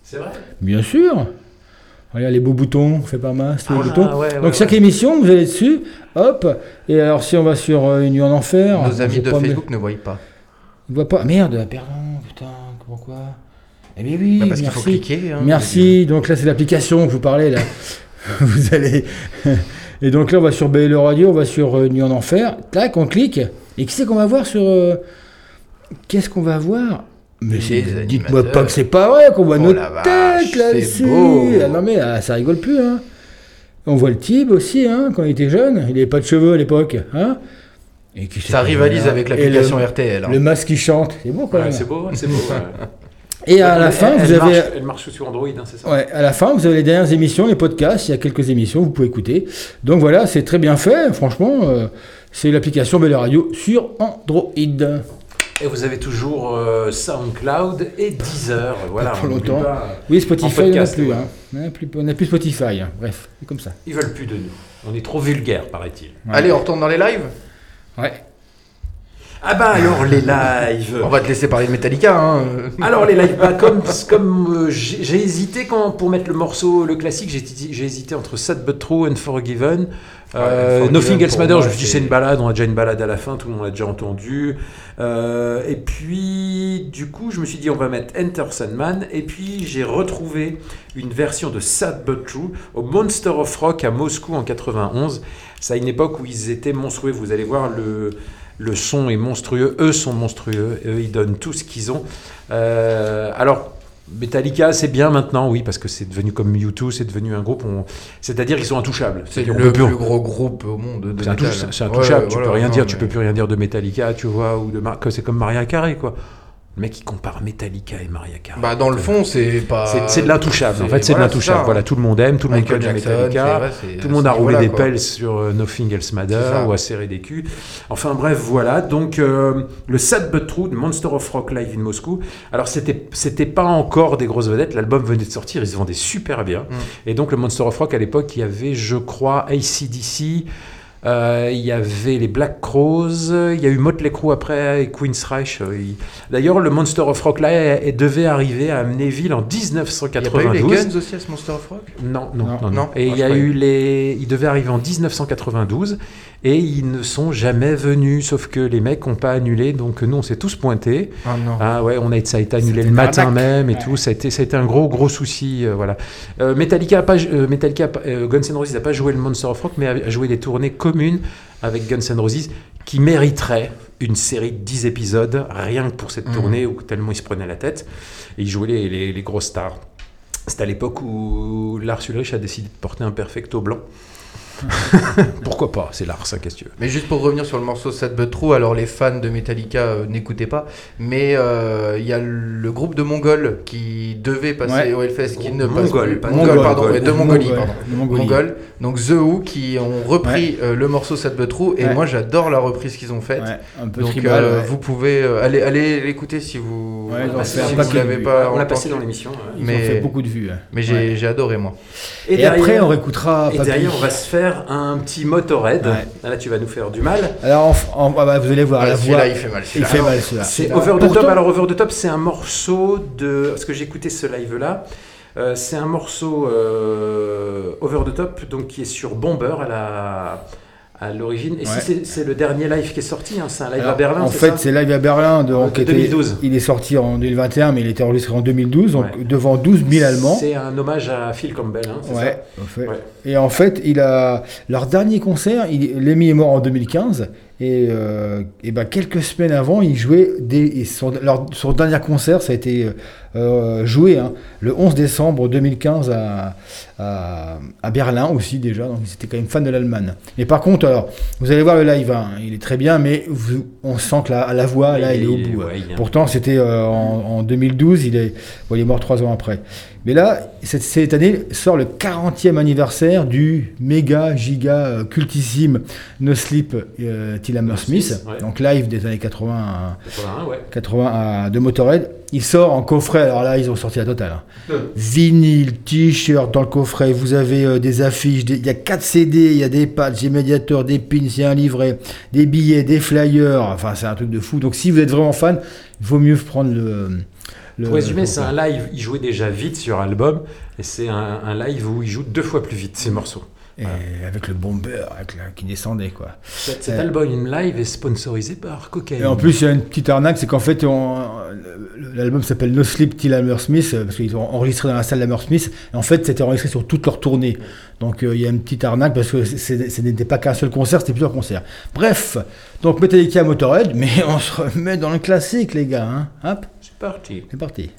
C'est vrai? Bien sûr. Regarde les beaux boutons par masse, tous les Ah, boutons. ouais, ouais, Donc chaque ouais. émission, vous allez dessus, hop. Et alors si on va sur euh, Une nuit en enfer, Nos amis de pas- Facebook ne voient pas. Ils voient pas. Merde, pardon, putain, pourquoi Eh bien oui, Bah, parce qu'il merci. faut cliquer, hein, merci. Donc là c'est l'application que vous parlez là. vous allez. Et donc là on va sur BL Radio, on va sur euh, Nuit en enfer. Tac, on clique. Et qui c'est qu'on va voir sur euh, Qu'est-ce qu'on va voir? Mais dites-moi pas que c'est pas vrai qu'on voit Oh vache, têtes c'est là-dessus. Ah non mais ah, ça rigole plus. Hein. On voit le Tib aussi, hein, quand il était jeune. Il n'avait pas de cheveux à l'époque. Hein. Et qui Ça rivalise avec l'application RTL. hein. Le masque qui chante, c'est beau quand Ouais, même. c'est beau, c'est beau. ouais. Et à Elle- la elle- fin, elle vous avez. marche- elle marche sur Android, hein, c'est ça Ouais, à la fin, vous avez les dernières émissions, les podcasts. Il y a quelques émissions, vous pouvez écouter. Donc voilà, c'est très bien fait. Franchement, euh, c'est l'application Belle Radio sur Android. Et vous avez toujours euh, SoundCloud et Deezer. Voilà, n'oublie longtemps. Oui, Spotify, plus. ouais. hein. On n'a plus, on n'a plus Spotify. hein. Bref, c'est comme ça. Ils veulent plus de nous. On est trop vulgaires, paraît-il. Allez, on retourne dans les lives? Ouais. Ah bah alors les lives. On va te laisser parler de Metallica. Hein. Alors les lives, bah, comme, comme euh, j'ai hésité quand pour mettre le morceau, le classique, j'ai j'ai hésité entre Sad But True and Forgiven. Euh, Unforgiven, Nothing Else Matters, je me suis dit c'est- c'est une balade, on a déjà une balade à la fin, tout le monde l'a déjà entendu. Euh, et puis du coup je me suis dit on va mettre Enter Sandman et puis j'ai retrouvé une version de Sad But True au Monster of Rock à Moscou en 91. C'est à une époque où ils étaient monstrueux, vous allez voir le, le son est monstrueux, eux sont monstrueux, eux ils donnent tout ce qu'ils ont. Euh, alors Metallica, c'est bien maintenant, oui, parce que c'est devenu comme U2, c'est devenu un groupe, on- c'est-à-dire ils sont intouchables. C'est le plus gros groupe au monde de c'est Ouais, intouchable, tu voilà, peux rien non, dire, tu peux plus rien dire de Metallica, tu vois, ou de Mar- que c'est comme Maria Carey, quoi. Le mec, il compare Metallica et Maria Carey. Bah, dans le fond, c'est pas. C'est- de l'intouchable, en fait, c'est de l'intouchable. ça. Voilà, tout le monde aime, tout le monde connaît Metallica, vrai, tout le monde a roulé des quoi. pelles sur euh, Nothing Else Matter ou a serré des culs. Enfin bref, voilà. Donc euh, le Sad But True de Monster of Rock Live in Moscou. Alors c'était c'était pas encore des grosses vedettes. L'album venait de sortir, ils se vendaient super bien. Mm. Et donc le Monster of Rock à l'époque, il y avait, je crois, ACDC. Euh, Il y avait les Black Crows, il y a eu Motley Crue après et Queen's Reich. euh, il- D'ailleurs, le Monster of Rock là est- devait arriver à Amnéville en Il n'y a 1992. pas eu les Guns aussi à ce Monster of Rock? Non, non, non. Non. non. Et Ah, il y a croyais. eu les. Ils devaient arriver en 1992 et ils ne sont jamais venus, sauf que les mecs n'ont pas annulé, donc nous on s'est tous pointés. Ah non. Ah ouais, on a, ça a été annulé le matin arnaque. même et Ouais. tout. Ça a, été, ça a été un gros, gros souci. euh, voilà. Euh, Metallica, a pas, euh, Metallica Guns N' Roses n'a pas joué le Monster of Rock, mais a, a joué des tournées communes avec Guns N' Roses qui mériteraient une série de 10 épisodes rien que pour cette Mhm. tournée où tellement ils se prenaient la tête. Et ils jouaient les, les- les grosses stars. C'était à l'époque où Lars Ulrich a décidé de porter un perfecto blanc. Pourquoi pas C'est Lars, hein, qu'est-ce que tu veux. Mais juste pour revenir sur le morceau Sad But True, alors les fans de Metallica euh, n'écoutez pas, mais euh, il y a le groupe de Mongols qui devait passer Ouais. au Hellfest, qui ne Mongol, passe plus. pas de Mongol, Mongol. pardon, ouais, de Mongol. Mongolie, pardon. De Mongolie. Mongol. Donc The Who qui ont repris euh, le morceau Sad But True, et Ouais. moi j'adore la reprise qu'ils ont faite. Ouais, un peu Donc tribal. euh, ouais. vous pouvez euh, aller, aller l'écouter si vous Ouais, si vous pas on l'a passé dans l'émission. ouais. Ils mais- ont fait beaucoup de vues. hein. Mais j'ai Ouais. adoré moi. Et, après, on réécoutera Et derrière, on va se faire un petit Motorhead. Ouais. Ah, Là, tu vas nous faire du mal. Alors, ah bah, vous allez voir, Ah, la voix. il fait mal, Il celui-là. fait mal, celui-là. C'est Over the Top. Alors, Over the Top, c'est un morceau de. Parce que j'ai écouté ce live-là. Euh, c'est un morceau euh, Over the Top, donc qui est sur Bomber à la. À l'origine. Et Ouais. si c'est- le dernier live qui est sorti, hein, c'est un live Alors, à Berlin. En fait, ça c'est live à Berlin. Donc, De était- 2012. il est sorti en 2021, mais il était enregistré en 2012, donc Ouais. devant 12 000 Allemands. C'est un hommage à Phil Campbell. Hein, c'est Ouais, en fait. Ouais. Et en fait, il a leur dernier concert, il, Lemmy est mort en 2015, et, euh, et ben quelques semaines avant, il jouait des, et son, leur, son dernier concert, ça a été euh, joué hein, le 11 décembre 2015 à, à, à Berlin aussi déjà, donc c'était quand même fan de l'Allemagne. Mais par contre, alors, vous allez voir le live, hein, il est très bien, mais vous- on sent que la, la voix, là, Il est au bout. ouais, Pourtant, c'était euh, en, en 2012, il est, bon, il est mort trois ans après. Mais là, cette, cette année sort le 40e anniversaire du méga, giga, euh, cultissime No Sleep euh, Till Smith, ouais. donc live des années 80 à, 81, ouais. 80 à- de Motorhead. Il sort en coffret, alors là, ils ont sorti la totale. hein. Euh. Vinyle, t-shirt dans le coffret, vous avez euh, des affiches, des- il y a 4 CD, il y a des patchs, des médiateurs, des pins, il y a un livret, des billets, des flyers, enfin c'est un truc de fou. Donc si vous êtes vraiment fan, il vaut mieux prendre le... le Pour résumer, c'est un live. Il jouait déjà vite sur album, et c'est un, un live où il joue deux fois plus vite ces morceaux. Et avec le bomber avec la- qui descendait quoi. Cet, cet Euh, album live est sponsorisé par Cocaine. Et en plus, il y a une petite arnaque, c'est qu'en fait, l'album s'appelle No Sleep Till Hammersmith, euh, parce qu'ils ont enregistré dans la salle d'Hammersmith. Et en fait, c'était enregistré sur toute leur tournée. Donc, euh, il y a une petite arnaque, parce que ce n'était pas qu'un seul concert, c'était plusieurs concerts. Bref, donc Metallica Motorhead, mais on se remet dans le classique, les gars. Hein. Hop, c'est parti. C'est parti.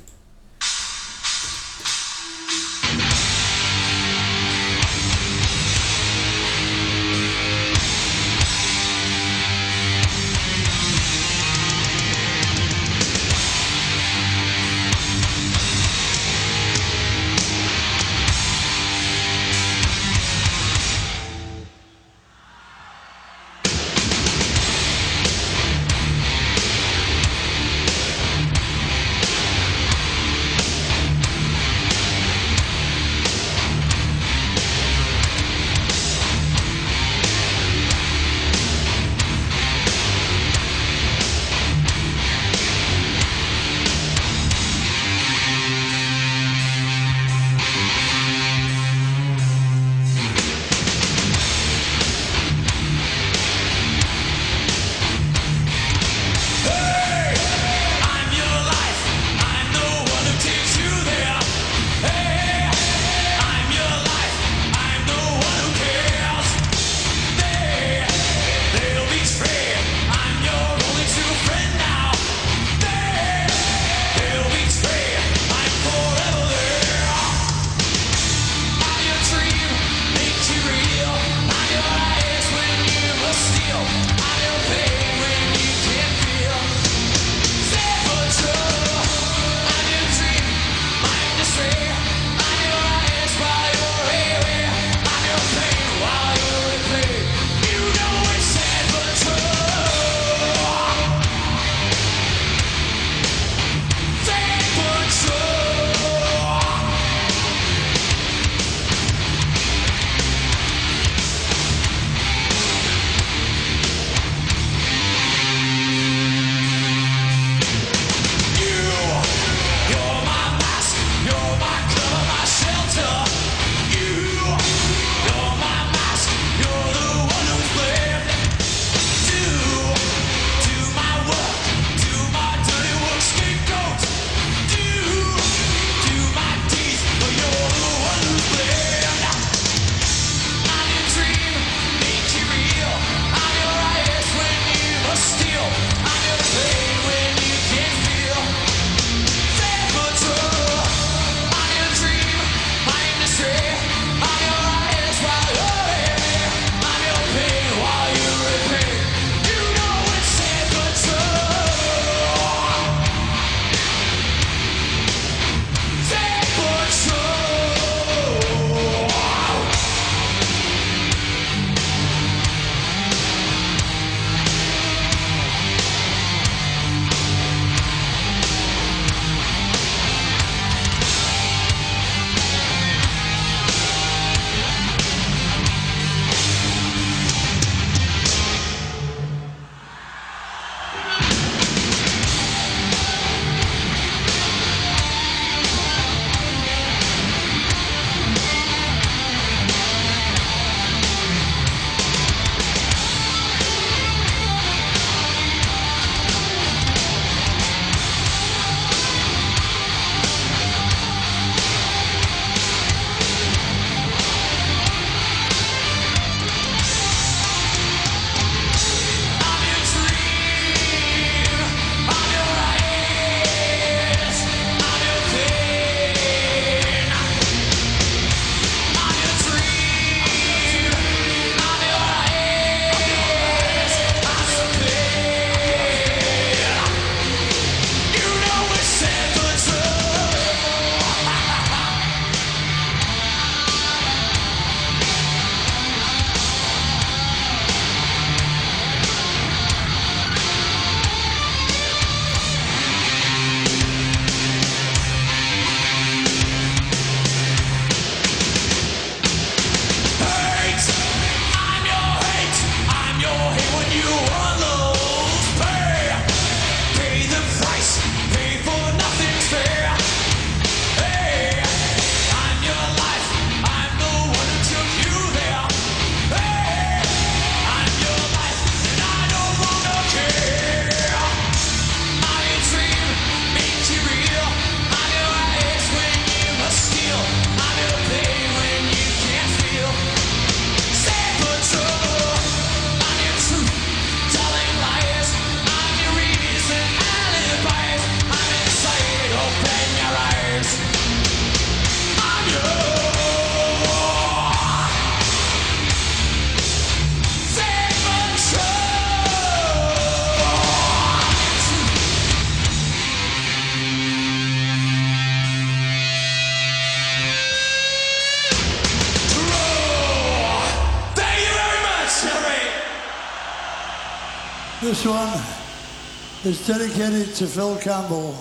This one is dedicated to Phil Campbell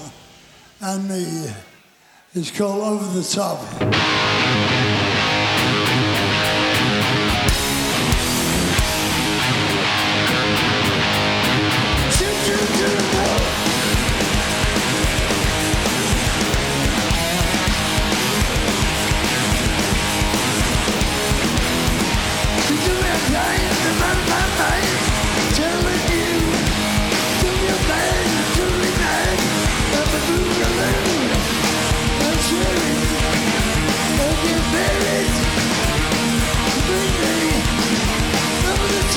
and me. It's called Over the Top.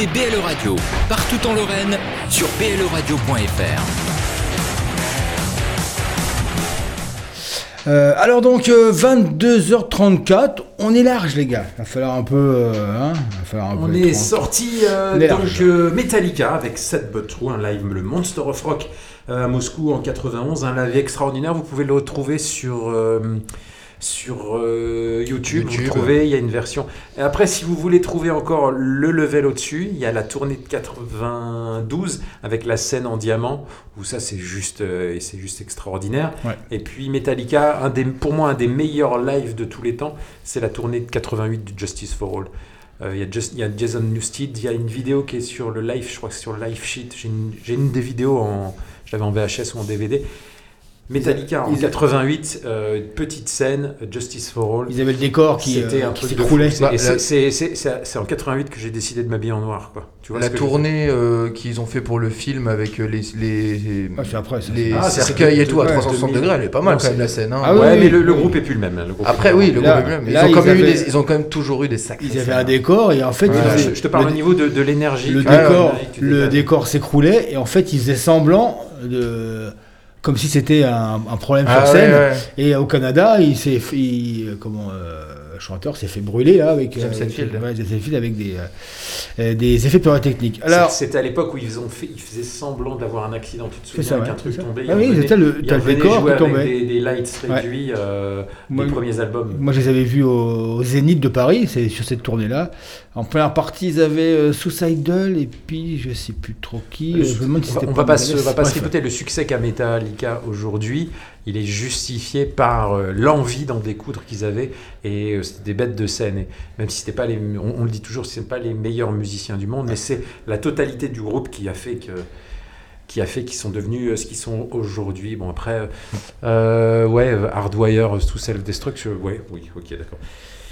écoutez BLE Radio, partout en Lorraine, sur bleradio.fr. Euh, alors donc euh, 22h34, on est large les gars. Il va falloir un peu. euh, hein, il va falloir un On peu est sorti euh, On est donc euh, Metallica avec Set But True, un live, le Monster of Rock euh, à Moscou en 91, un live extraordinaire. Vous pouvez le retrouver sur euh, sur euh, YouTube. Vous YouTube. trouvez, il y a une version. Et après, si vous voulez trouver encore le level au-dessus, il y a la tournée de 92 avec la scène en diamant où ça c'est juste euh, c'est juste extraordinaire. Ouais. Et puis Metallica, un des, pour moi un des meilleurs lives de tous les temps, c'est la tournée de 88 de Justice for All. Euh, Il y, a y Jason Newsted, il y a une vidéo qui est sur le live, je crois que c'est sur le live sheet. J'ai une, une des vidéos en, je l'avais en VHS ou en DVD. Metallica en Ils- 88, euh, une petite scène, Justice for All. Ils avaient le décor qui, C'était euh, un qui truc s'écroulait. Bah, c'est- en 88 que j'ai décidé de m'habiller en noir. Quoi. Tu vois la tournée euh, qu'ils ont fait pour le film avec euh, les, les, Ah, c'est après, les c'est- Ah, cercueils et tout à de- 360 2000. degrés, elle est pas mal Non, quand même la scène. hein. Ah oui, ouais, oui, mais le, le oui. groupe est plus le même. hein, le groupe Après oui, plus le Là- groupe est bien, mais là, ils ont, quand ils même eu avaient- des- ils ont quand même toujours eu des sacrés. Ils avaient un décor et en fait, je, te parle le, au niveau de, l'énergie. le le dégages. décor s'écroulait et en fait, ils faisaient semblant de comme si c'était un, un problème Ah sur scène. ouais. Et au Canada, il s'est, fait- il- comment, euh, le chanteur s'est fait brûler là avec James euh, ouais, avec des, euh, euh, des effets pyrotechniques. Alors, C'était à l'époque où ils, ont fait, ils faisaient semblant d'avoir un accident. Tu te C'est souviens ça, avec ouais, un truc tombé Ah oui, c'était le- t'as le décor qui avec tombait. Des, des lights Ouais. réduits euh, Moi, des premiers albums. Moi, je les avais vus au, au Zénith de Paris, c'est sur cette tournée-là. En première partie, ils avaient euh, Suicidal et puis je sais plus trop qui. Euh, je me demande si on on va pas se, va pas. Le succès qu'a Metallica aujourd'hui, il est justifié par euh, l'envie d'en découdre qu'ils avaient et euh, c'était des bêtes de scène. Et même si c'était pas les, on, on le dit toujours, c'est pas les meilleurs musiciens du monde, mais c'est la totalité du groupe qui a fait que qui a fait qu'ils sont devenus euh, ce qu'ils sont aujourd'hui. Bon après, euh, ouais, Hardwire, euh, to Self Destruct, ouais, oui, ok, d'accord.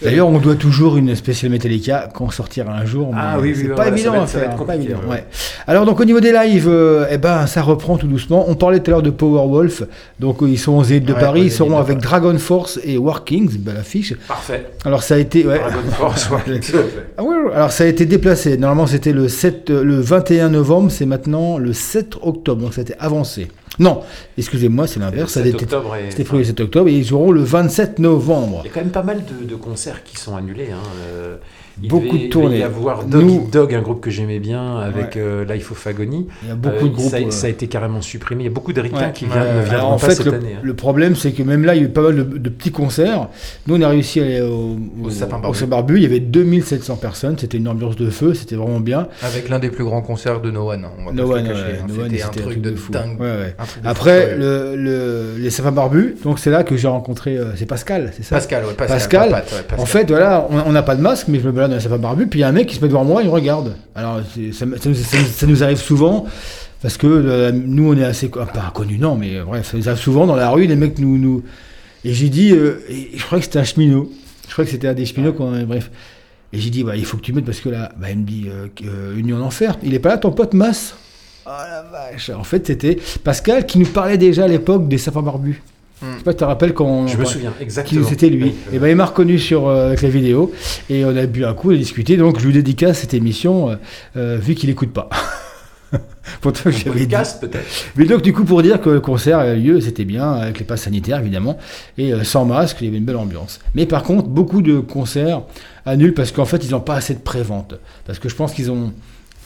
D'ailleurs, on doit toujours une spéciale Metallica qu'on sortira un jour. mais Ah oui, oui, c'est ouais, pas ça évident va être- à ça va faire. être pas compliqué, évident, ouais. Alors donc au niveau des lives, euh, eh ben ça reprend tout doucement. On parlait tout à l'heure de Powerwolf. Donc euh, ils sont aux Zénith de Ouais, Paris. Ils seront avec Dragon Force et War Kings, belle affiche. Parfait. Alors ça a été ouais. Dragon Force, ouais, tout à fait. Ah alors ça a été déplacé. Normalement c'était le 7, euh, le 21 novembre. C'est maintenant le 7 octobre. Donc ça a été avancé. Non, excusez-moi, c'est l'inverse. 7 octobre et- C'était le 7 octobre et ils joueront le 27 novembre. Il y a quand même pas mal de, de concerts qui sont annulés. Hein. Euh, il Beaucoup devait- de Il tournées. devait y avoir Dog Nous- Eat Dog, un groupe que j'aimais bien, avec Ouais. euh, Life of Agony. Il y a beaucoup de groupes, Ça, euh, ça a été carrément supprimé. Il y a beaucoup de ricains Ouais. qui viennent, Ouais, ne viendront en pas fait, cette le, année. hein. le problème, c'est que même là, il y a eu pas mal de, de petits concerts. Nous, on a réussi à aller au, Au Sapin Barbu. Barbu. Il y avait 2700 personnes. C'était une ambiance de feu. C'était vraiment bien. Avec l'un des plus grands concerts de No One. hein, on va No One, ouais, hein. No One, C'était un truc de fou. dingue. Après, les sapins barbus, donc c'est là que j'ai rencontré. euh, c'est Pascal, c'est ça? Pascal, ouais, Pascal. En fait, voilà, on on n'a pas de masque, mais je me balade dans les sapins barbus, puis il y a un mec qui se met devant moi, il me regarde. Alors, ça, nous- arrive souvent. Parce que euh, nous, on est assez. Pas inconnus, non, mais euh, bref, ça nous arrive souvent dans la rue, les mecs nous. nous... Et j'ai dit. euh, et je crois que c'était un cheminot. Je crois que c'était un des cheminots, qu'on- bref. Et j'ai dit, bah, il faut que tu mettes parce que là, bah, il me dit, euh, euh, Union d'enfer. Il est pas là, ton pote Masse Oh la vache. En fait, c'était Pascal qui nous parlait déjà à l'époque des sapins barbus. Je sais pas si tu te rappelles quand on- Je me souviens, exactement. Qui C'était lui. Et ben il m'a reconnu sur euh, avec la vidéo et on a bu un coup et discuté. Donc je lui dédicace cette émission euh, euh, vu qu'il écoute pas. Pourtant j'avais peut-être. Mais donc du coup pour dire que le concert a eu lieu, c'était bien avec les passes sanitaires évidemment et euh, sans masque, il y avait une belle ambiance. Mais par contre beaucoup de concerts annulent parce qu'en fait ils n'ont pas assez de prévente. Parce que je pense qu'ils ont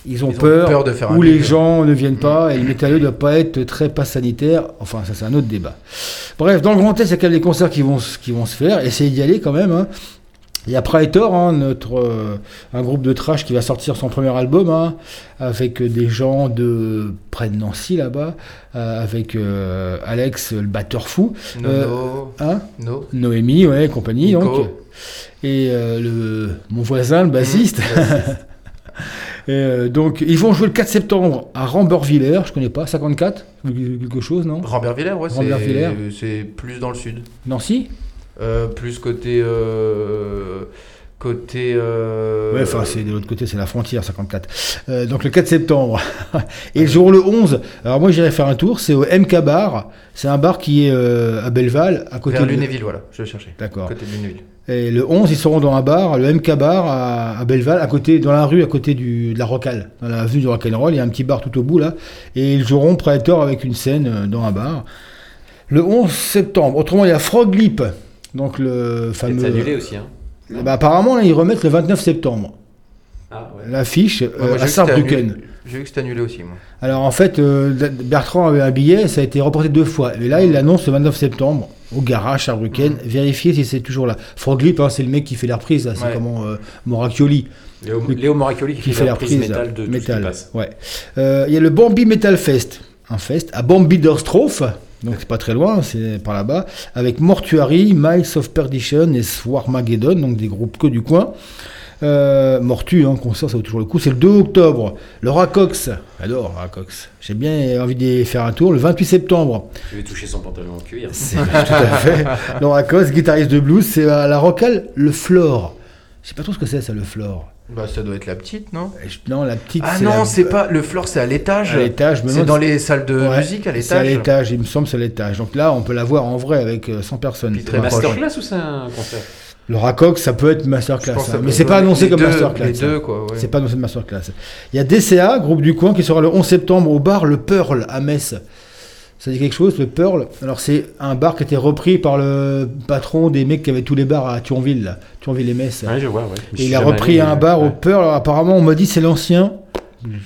ils ont Ils ont peur, peur de faire où les gens ne viennent pas et le métalleux ne doit pas être très passe sanitaire. Enfin, ça c'est un autre débat. Bref, dans le Grand Est, il y a quand même des concerts qui vont, se- qui vont se faire. Essayez d'y aller quand même. hein. Il y a Praetor, hein, notre, euh, un groupe de trash qui va sortir son premier album, hein, avec des gens de près de Nancy là-bas, euh, avec euh, Alex, le batteur fou. Nono. hein? No. Noémie, ouais, compagnie. Nico. Donc, et le, mon voisin, le bassiste. Et, euh, donc, ils vont jouer le 4 septembre à Rambervillers, je connais pas, 54, quelque chose, non? Rambervillers, ouais, c'est- Rambervillers. c'est plus dans le sud. Nancy? Euh, plus côté. euh, côté. euh, Ouais, enfin, c'est de l'autre côté, c'est la frontière, 54. Euh, donc, le 4 septembre. Et le jour le 11, alors moi, j'irai faire un tour, c'est au MK Bar. C'est un bar qui est euh, à Belleval, à côté Vers de Lunéville, voilà, je le cherchais. D'accord. Côté de Lunéville. Et le 11, ils seront dans un bar, le MK Bar à, à Belleval, à côté, dans la rue à côté du, de la Rocale, dans l'avenue du Rock'n'Roll. Il y a un petit bar tout au bout là. Et ils joueront Predator avec une scène euh, dans un bar. Le 11 septembre. Autrement, il y a Frog Leap. Donc le fameux. C'est annulé aussi. Hein. Eh ben, apparemment, là, ils remettent le 29 septembre. Ah, ouais. L'affiche euh, à Saarbrücken. J'ai vu que c'était annulé aussi, moi. Alors en fait, euh, Bertrand avait un billet, ça a été reporté deux fois. Et là, il l'annonce le 29 septembre au garage Saarbrücken. Vérifiez si c'est toujours là. Frog Leap, hein, c'est le mec qui fait la reprise, là, c'est Ouais. comment euh, Moracchioli. Léo, Léo Moracchioli qui, fait la prise métal de tout ce qui métal. passe. Ouais. Euh, Il y a le Bambi Metal Fest, un fest à Bambi-Derstroff, donc c'est pas très loin, c'est par là-bas, avec Mortuary, Miles of Perdition et Swarmageddon, donc des groupes que du coin. Euh, Mortu, hein, concert, ça vaut toujours le coup. C'est le 2 octobre. Le Racox, j'adore Racox. J'ai bien envie d'y faire un tour. Le 28 septembre, Je vais toucher son pantalon en cuir. c'est tout à fait. Le Racox, guitariste de blues, c'est à la Rocale, le Flore. Je sais pas trop ce que c'est ça, le Flore. Bah, ça doit être la petite, non Non, la petite. Ah c'est non, la- c'est pas. Le floor, c'est à l'étage. À l'étage, je me C'est demande dans si- les salles de Ouais, musique à C'est à l'étage. l'étage, il me semble, c'est à l'étage. Donc là, on peut la voir en vrai avec euh, 100 personnes. C'est masterclass ou c'est un concert Le Racox, ça peut être masterclass, hein, mais peut- c'est pas annoncé comme deux- masterclass. les deux, quoi, ouais. C'est pas annoncé de masterclass. Il y a DCA, groupe du coin, qui sera le 11 septembre au bar Le Pearl à Metz. Ça dit quelque chose, le Pearl Alors c'est un bar qui a été repris par le patron des mecs qui avaient tous les bars à Thionville, là. Thionville et Metz. Ouais, je vois, ouais. Et il a repris allé, un mais- bar au. Pearl. Alors, apparemment, on m'a dit c'est l'ancien.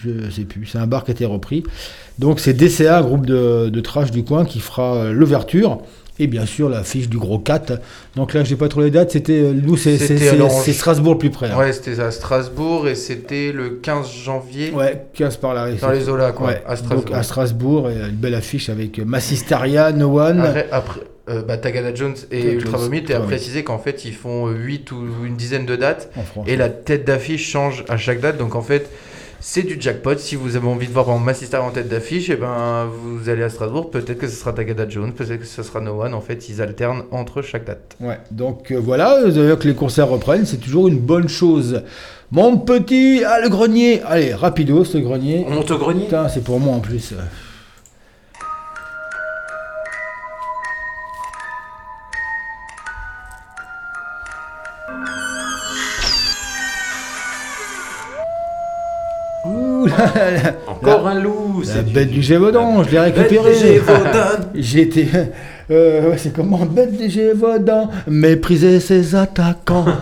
Je sais plus. C'est un bar qui a été repris. Donc c'est DCA, groupe de, de trash du coin, qui fera euh, l'ouverture. Et bien sûr, la fiche du gros 4. Donc là, j'ai pas trop les dates. C'était euh, nous, c'est Strasbourg plus près. hein. Ouais, c'était à Strasbourg et c'était le 15 janvier. Ouais, 15 par là. Dans les Zola, quoi, Ouais, à Strasbourg. Donc à Strasbourg, et une belle affiche avec euh, Massistaria, No One. Après, après euh, bah, Tagada Jones et Tagada Ultra Vomit, et à préciser qu'en fait, ils font 8 ou une dizaine de dates. En France. Et la tête d'affiche change à chaque date. Donc en fait, c'est du jackpot. Si vous avez envie de voir Massister en tête d'affiche, et ben vous allez à Strasbourg. Peut-être que ce sera Tagada Jones, peut-être que ce sera No One. En fait, ils alternent entre chaque date. Ouais, donc euh, voilà, d'ailleurs que les concerts reprennent, c'est toujours une bonne chose. Mon petit, ah le grenier, allez, rapido ce grenier. On monte au grenier Putain, c'est pour moi en plus. Là. Encore La- un loup, La c'est du- bête du Gévaudan, je l'ai Bête récupéré. J'étais. Euh, c'est comment Bête du Gévaudan, mépriser ses attaquants.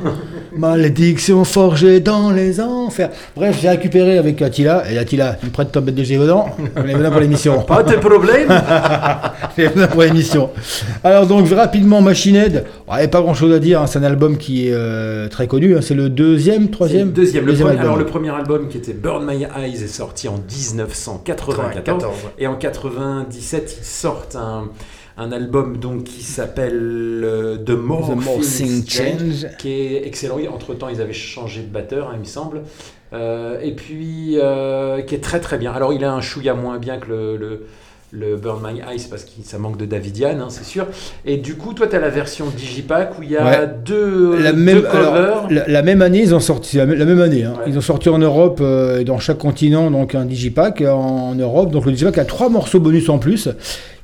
Malédiction forgée dans les enfers. Bref, j'ai récupéré avec Attila. Et Attila, tu me prêtes ton bête de Gévaudan On est venu pour l'émission. Pas de problème. On est venu pour l'émission. Alors, donc, rapidement, Machine Head. Il n'y a pas grand chose à dire. hein, C'est un album qui est euh, très connu. hein, C'est le deuxième, troisième? Le deuxième. Le premier, album. alors le premier album qui était Burn My Eyes est sorti en 1994 94, ouais. et en 97 ils sortent un, un album donc qui s'appelle euh, The Morphing, Morphing Change, Change. qui est excellent. Entre temps ils avaient changé de batteur hein, il me semble. Euh, et puis euh, qui est très très bien. Alors il a un chouïa moins bien que le, le, le Burn My Eyes parce que ça manque de Davidian, hein, c'est sûr. Et du coup, toi, tu as la version Digipack où il y a Ouais. deux, la deux même, covers. alors, la, la même année, ils ont sorti la, même- la même année. hein. Ils ont sorti en Europe euh, et dans chaque continent donc un digipack en, en Europe. Donc le digipack a trois morceaux bonus en plus.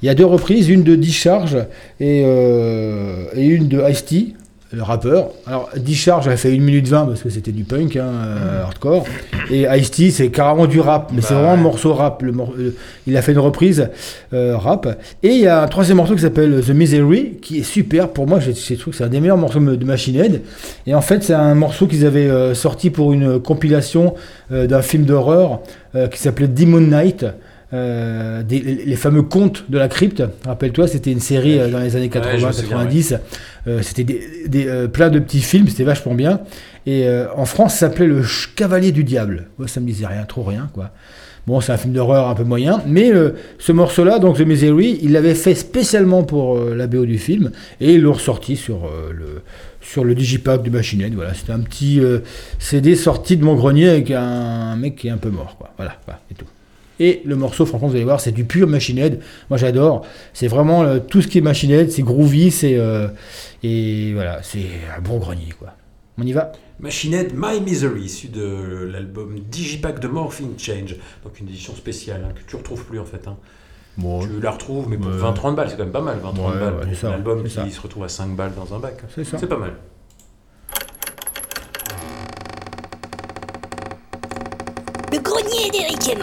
Il y a deux reprises, une de Discharge et, euh, et une de Ice-T, le rappeur. Alors Discharge a fait 1 minute 20 parce que c'était du punk, hein, euh, hardcore. Et Ice-T c'est carrément du rap, mais c'est Bah vraiment un morceau rap. Le mor- euh, il a fait une reprise euh, rap. Et il y a un troisième morceau qui s'appelle The Misery, qui est super. Pour moi, j'ai j'ai trouvé que c'est un des meilleurs morceaux de Machine Head. Et en fait, c'est un morceau qu'ils avaient euh, sorti pour une compilation d'un film d'horreur qui s'appelait Demon Night. Euh, des- les, fameux contes de la crypte, rappelle-toi, c'était une série euh, dans les années Ouais, je me 80, souviens, 90. Euh, c'était des, des, euh, plein de petits films, c'était vachement bien. Et en France, ça s'appelait Le Cavalier du Diable. Moi, ça me disait rien, trop rien, quoi. Bon, c'est un film d'horreur un peu moyen, mais ce morceau-là, donc The Misery, il l'avait fait spécialement pour la BO du film, et ils l'ont ressorti sur le sur le digipack du Machine Head. Voilà, c'était un petit euh, CD sorti de mon grenier avec un, mec qui est un peu mort, quoi. Voilà, voilà, et tout. Et le morceau, franchement, vous allez voir, c'est du pur Machine Head. Moi, j'adore. C'est vraiment euh, tout ce qui est Machine Head, c'est groovy, c'est euh, et voilà, c'est un bon grenier, quoi. On y va. Machine Head My Misery, issu de l'album Digipack de Morphing Change, donc une édition spéciale hein, que tu retrouves plus en fait. hein. Tu la retrouves, mais pour Ouais. 20-30 balles, c'est quand même pas mal. 20-30 Ouais, balles ouais, pour un album qui ça. se retrouve à 5 balles dans un bac. C'est ça. C'est pas mal. Le grenier d'Eric et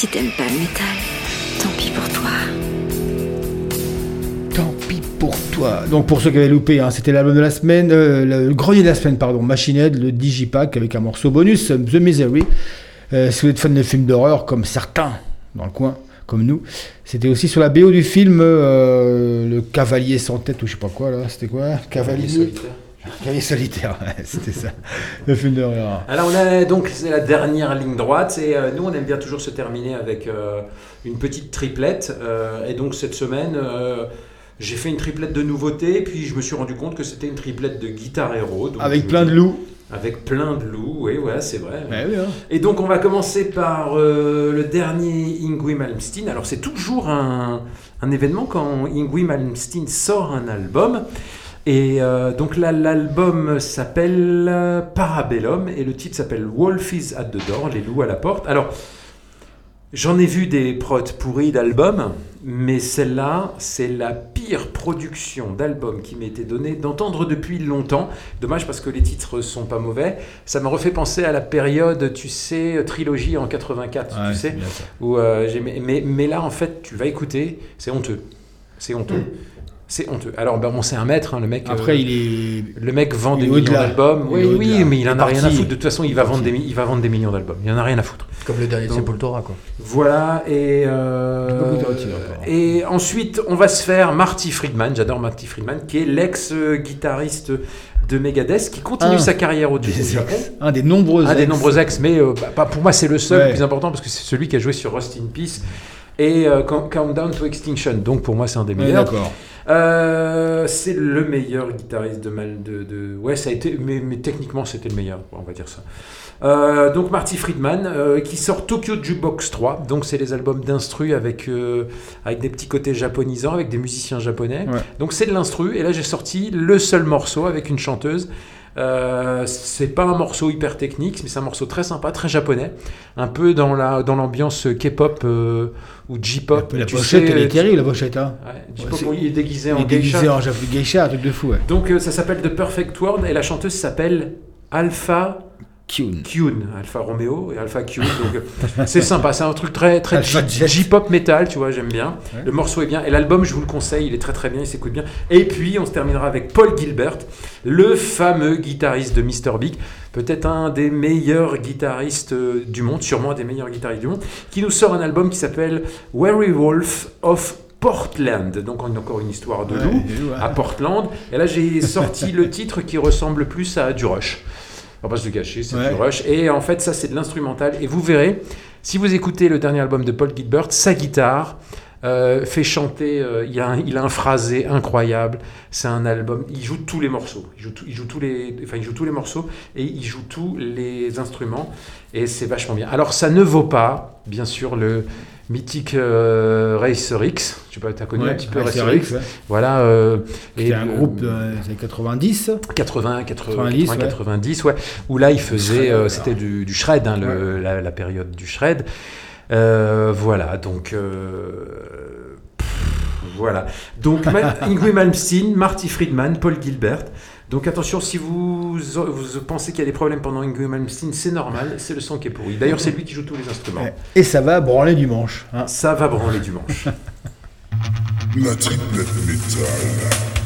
Si t'aimes pas le métal, tant pis pour toi. Tant pis pour toi. Donc pour ceux qui avaient loupé, hein, c'était l'album de la semaine, euh, le grenier de la semaine, pardon, Machine Head, le Digipack avec un morceau bonus, The Misery. Euh, si vous êtes fan de films d'horreur, comme certains dans le coin, comme nous, c'était aussi sur la BO du film euh, Le Cavalier sans tête ou je sais pas quoi là, c'était quoi Cavalier solitaire. Cavalier solitaire, c'était ça, le film d'horreur. Alors on a donc c'est la dernière ligne droite et euh, nous on aime bien toujours se terminer avec euh, une petite triplette euh, et donc cette semaine j'ai fait une triplette de nouveautés puis je me suis rendu compte que c'était une triplette de Guitar Hero donc Avec plein de loups. avec plein de loups oui ouais c'est vrai Ouais, oui, hein. et donc on va commencer par euh, le dernier Ingrid Malmsteen alors c'est toujours un, un événement quand Ingrid Malmsteen sort un album et euh, donc là, l'album s'appelle euh, Parabellum et le titre s'appelle Wolf is at the door, les loups à la porte. Alors, j'en ai vu des prods pourris d'albums, mais celle-là, c'est la pire production d'album qui m'a été donnée d'entendre depuis longtemps. Dommage parce que les titres sont pas mauvais. Ça m'a refait penser à la période, tu sais, trilogie en 84, Ouais, tu sais, où euh, j'ai- mais, mais là, en fait, tu vas écouter, c'est honteux. C'est honteux. C'est honteux. Alors, ben, bon, c'est un maître, hein, le mec. Après, euh, il est. Le mec vend des millions d'albums. Oui, oui, mais il en a rien à foutre. De toute façon, il va, vendre des, il va vendre des millions d'albums. Il en a rien à foutre. Comme le dernier Sepultura, quoi. Voilà, et, euh, encore. et ensuite, on va se faire Marty Friedman. J'adore Marty Friedman, qui est l'ex-guitariste de Megadeth, qui continue Un sa carrière au des du Japon. ex. Un des nombreux Un des ex. nombreux ex, mais euh, bah, pas- pour moi, c'est le seul Ouais. le plus important parce que c'est celui qui a joué sur Rust in Peace et euh, Count- Countdown to Extinction. Donc pour moi, c'est un des Ouais, meilleurs. d'accord. Euh, c'est le meilleur guitariste de mal de, de- ouais ça a été mais, mais techniquement c'était le meilleur on va dire ça. Euh, donc Marty Friedman euh, qui sort Tokyo Jukebox 3 donc c'est les albums d'instru avec avec des petits côtés japonisants avec des musiciens japonais. Ouais. donc c'est de l'instru. Et là j'ai sorti le seul morceau avec une chanteuse euh, c'est pas un morceau hyper technique, mais c'est un morceau très sympa, très japonais, un peu dans la dans l'ambiance K-pop euh, ou J-pop. La tu pochette, sais, elle est terrible, la pochette. Hein. Ouais, c'est- où il est déguisé il en est déguisé geisha. en Jap- geisha, un truc de fou, ouais. Donc euh, ça s'appelle The Perfect World et la chanteuse s'appelle Alpha Kyun. Alpha Romeo et Alpha Kyun. Donc euh, c'est sympa, c'est un truc très très. J-pop metal, tu vois, j'aime bien. Ouais. Le morceau est bien et l'album, je vous le conseille, il est très très bien, il s'écoute bien. Et puis on se terminera avec Paul Gilbert, le fameux guitariste de Mr Big, peut-être un des meilleurs guitaristes euh, du monde, sûrement un des meilleurs guitaristes du monde, qui nous sort un album qui s'appelle Werewolf of Portland. Donc on a encore une histoire de loup ouais. à Portland. Et là j'ai sorti le titre qui ressemble plus à du Rush. On va pas se le cacher, c'est Ouais. du Rush. Et en fait ça c'est de l'instrumental. Et vous verrez, si vous écoutez le dernier album de Paul Gilbert, sa guitare euh, fait chanter, euh, il, a un, il a un phrasé incroyable. C'est un album, il joue tous les morceaux. Il joue, tout- il joue tous les, enfin, il joue tous les morceaux et il joue tous les instruments. Et c'est vachement bien. Alors ça ne vaut pas, bien sûr, le mythique euh, Racer X. Tu as connu Ouais, un petit peu Racer Racer X, X. ouais. Voilà. euh, C'était et, un euh, groupe des années 90. 80, 80, 90, 80, ouais. 90, ouais. Où là, il faisait, euh, c'était du, du shred, hein, le- la, la période du shred. Euh, voilà, donc. euh, pff, voilà. Donc, Ingrid Malmsteen, Marty Friedman, Paul Gilbert. Donc attention, si vous, vous pensez qu'il y a des problèmes pendant Ingrid Malmsteen, c'est normal, c'est le son qui est pourri. D'ailleurs, c'est lui qui joue tous les instruments. Et ça va branler du manche. hein. Ça va branler du manche. La triplette métal.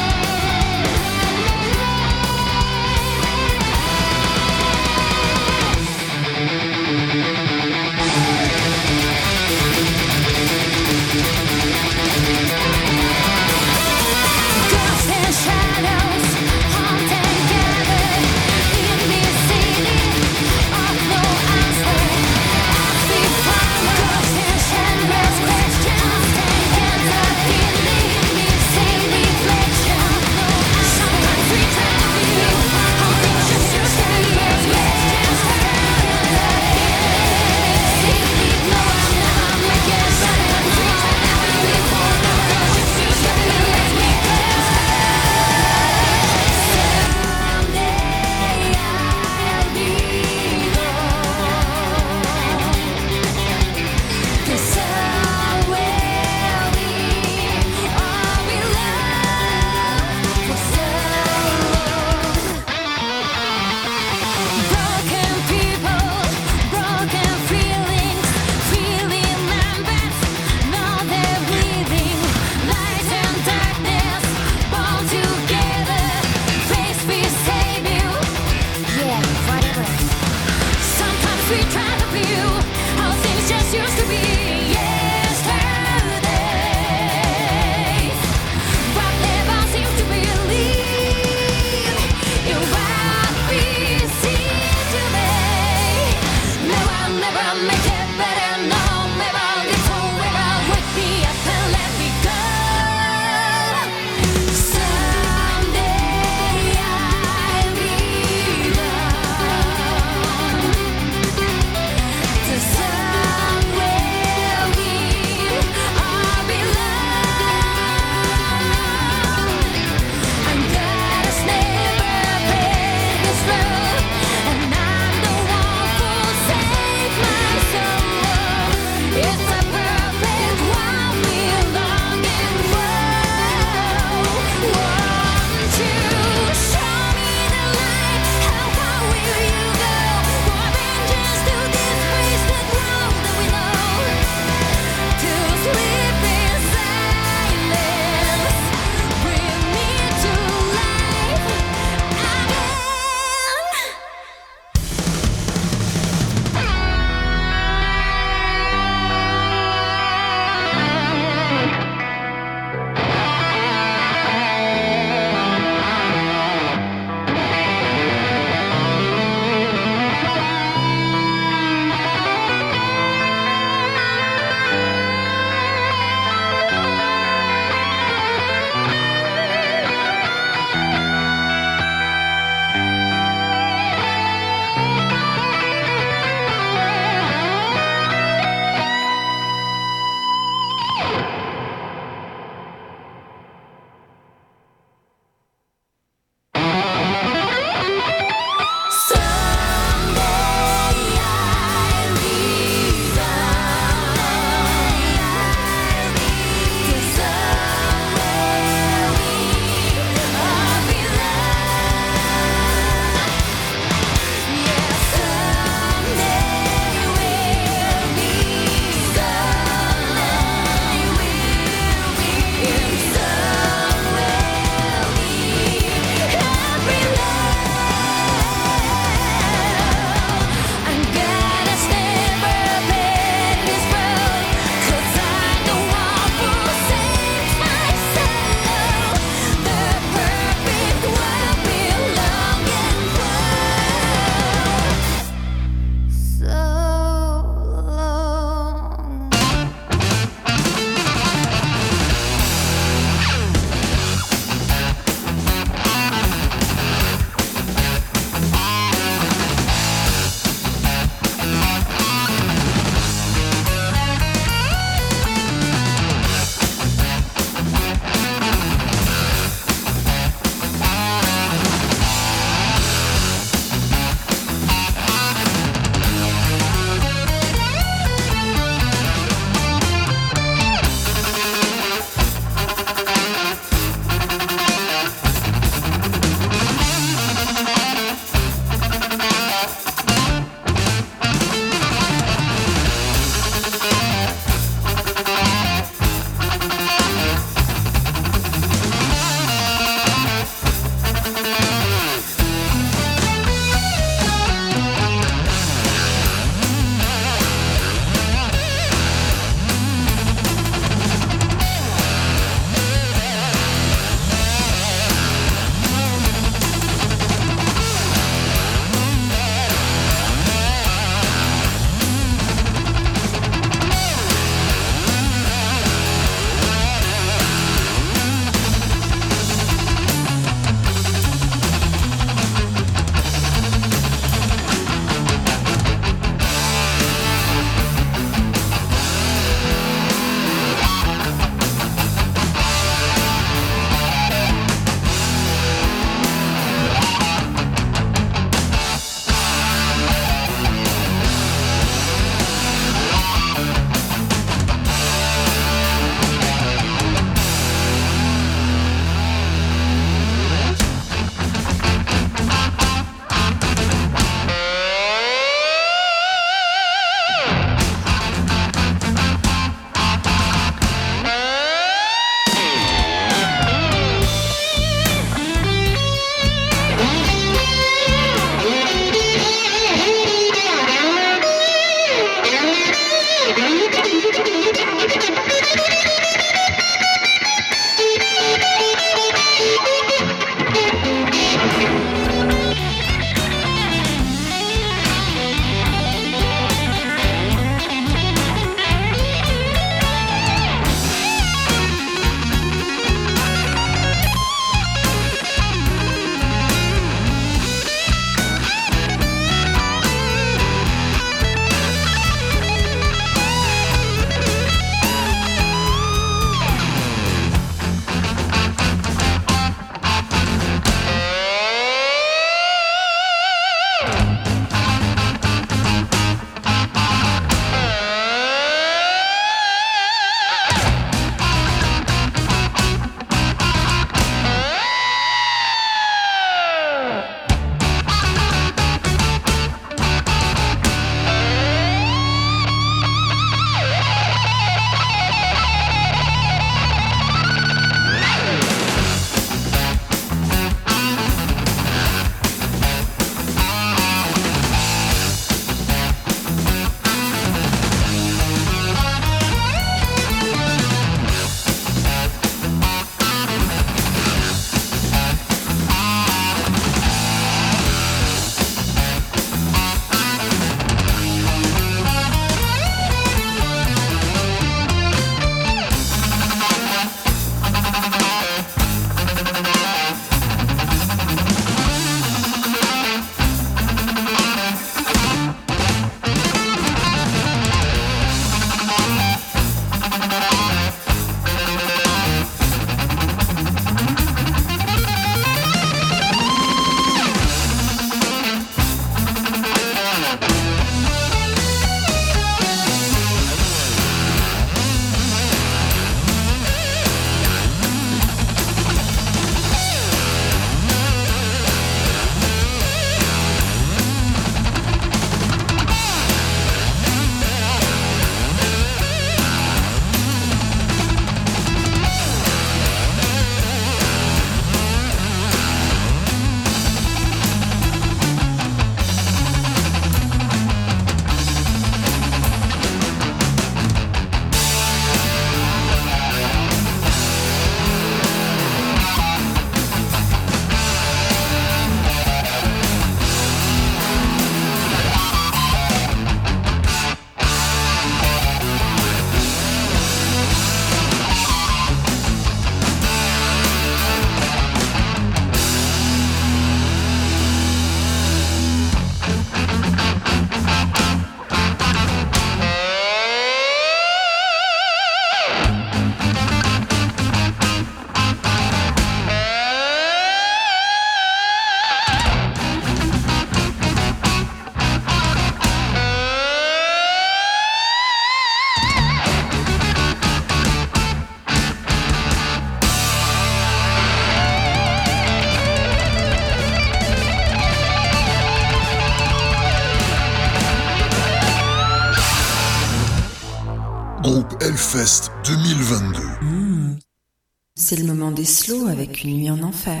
Une nuit en enfer.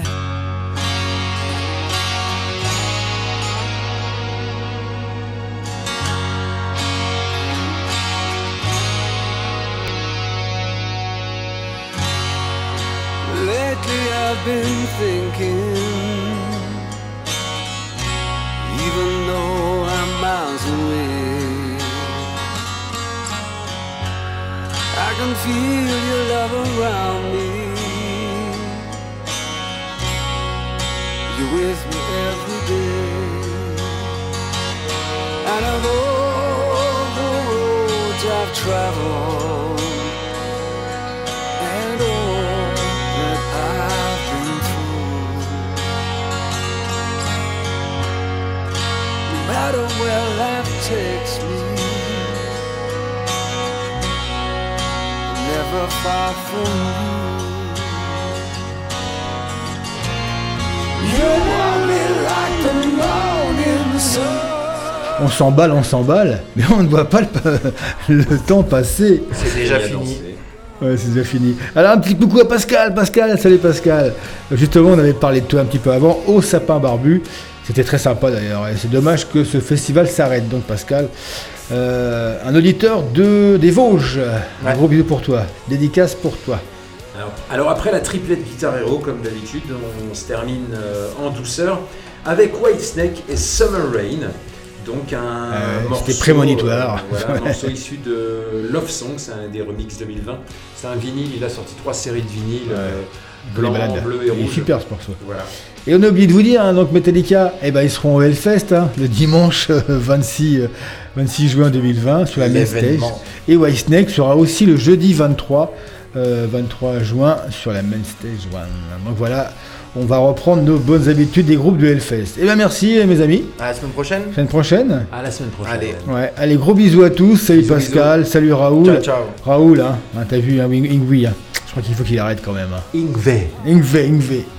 Lately I've been thinking, even though I'm miles away, I can feel your love around me. You're with me every day, and of all the roads I've traveled. And all that I've been through. No matter where life takes me, I'm never far from you. On s'emballe, on s'emballe, mais on ne voit pas le, le temps passer. C'est déjà fini. Ouais, c'est déjà fini. Alors un petit coucou à Pascal, Pascal, salut Pascal. Justement, on avait parlé de toi un petit peu avant, au sapin barbu. C'était très sympa d'ailleurs. Et c'est dommage que ce festival s'arrête. Donc Pascal, euh, un auditeur de des Vosges. Un gros bisou pour toi. Dédicace pour toi. Alors, alors après la triplette Guitar Hero, comme d'habitude, on se termine euh, en douceur avec Whitesnake et Summer Rain. Donc un Euh, morceau, c'était prémonitoire. euh, voilà, un morceau issu de Love Song, c'est un des remix 2020. C'est un vinyle, il a sorti trois séries de vinyles, euh, blanc, bleu et Il est rouge. super ce morceau. Voilà. Et on a oublié de vous dire, hein, donc Metallica, eh ben, ils seront au Hellfest hein, le dimanche euh, 26, euh, 26 juin 2020 sur la main stage. Et Whitesnake sera aussi le jeudi 23, euh, 23 juin sur la main stage. one. Donc voilà, on va reprendre nos bonnes habitudes des groupes de Hellfest. Et bien merci mes amis. À la semaine prochaine. Semaine prochaine. À la semaine prochaine. Allez. Ouais, allez, gros bisous à tous. Salut Pascal, salut Raoul. Ciao, ciao. Raoul, hein, hein, t'as vu, hein, Ingui, hein. je crois qu'il faut qu'il arrête quand même. Hein. Ingve. Ingve, Ingve.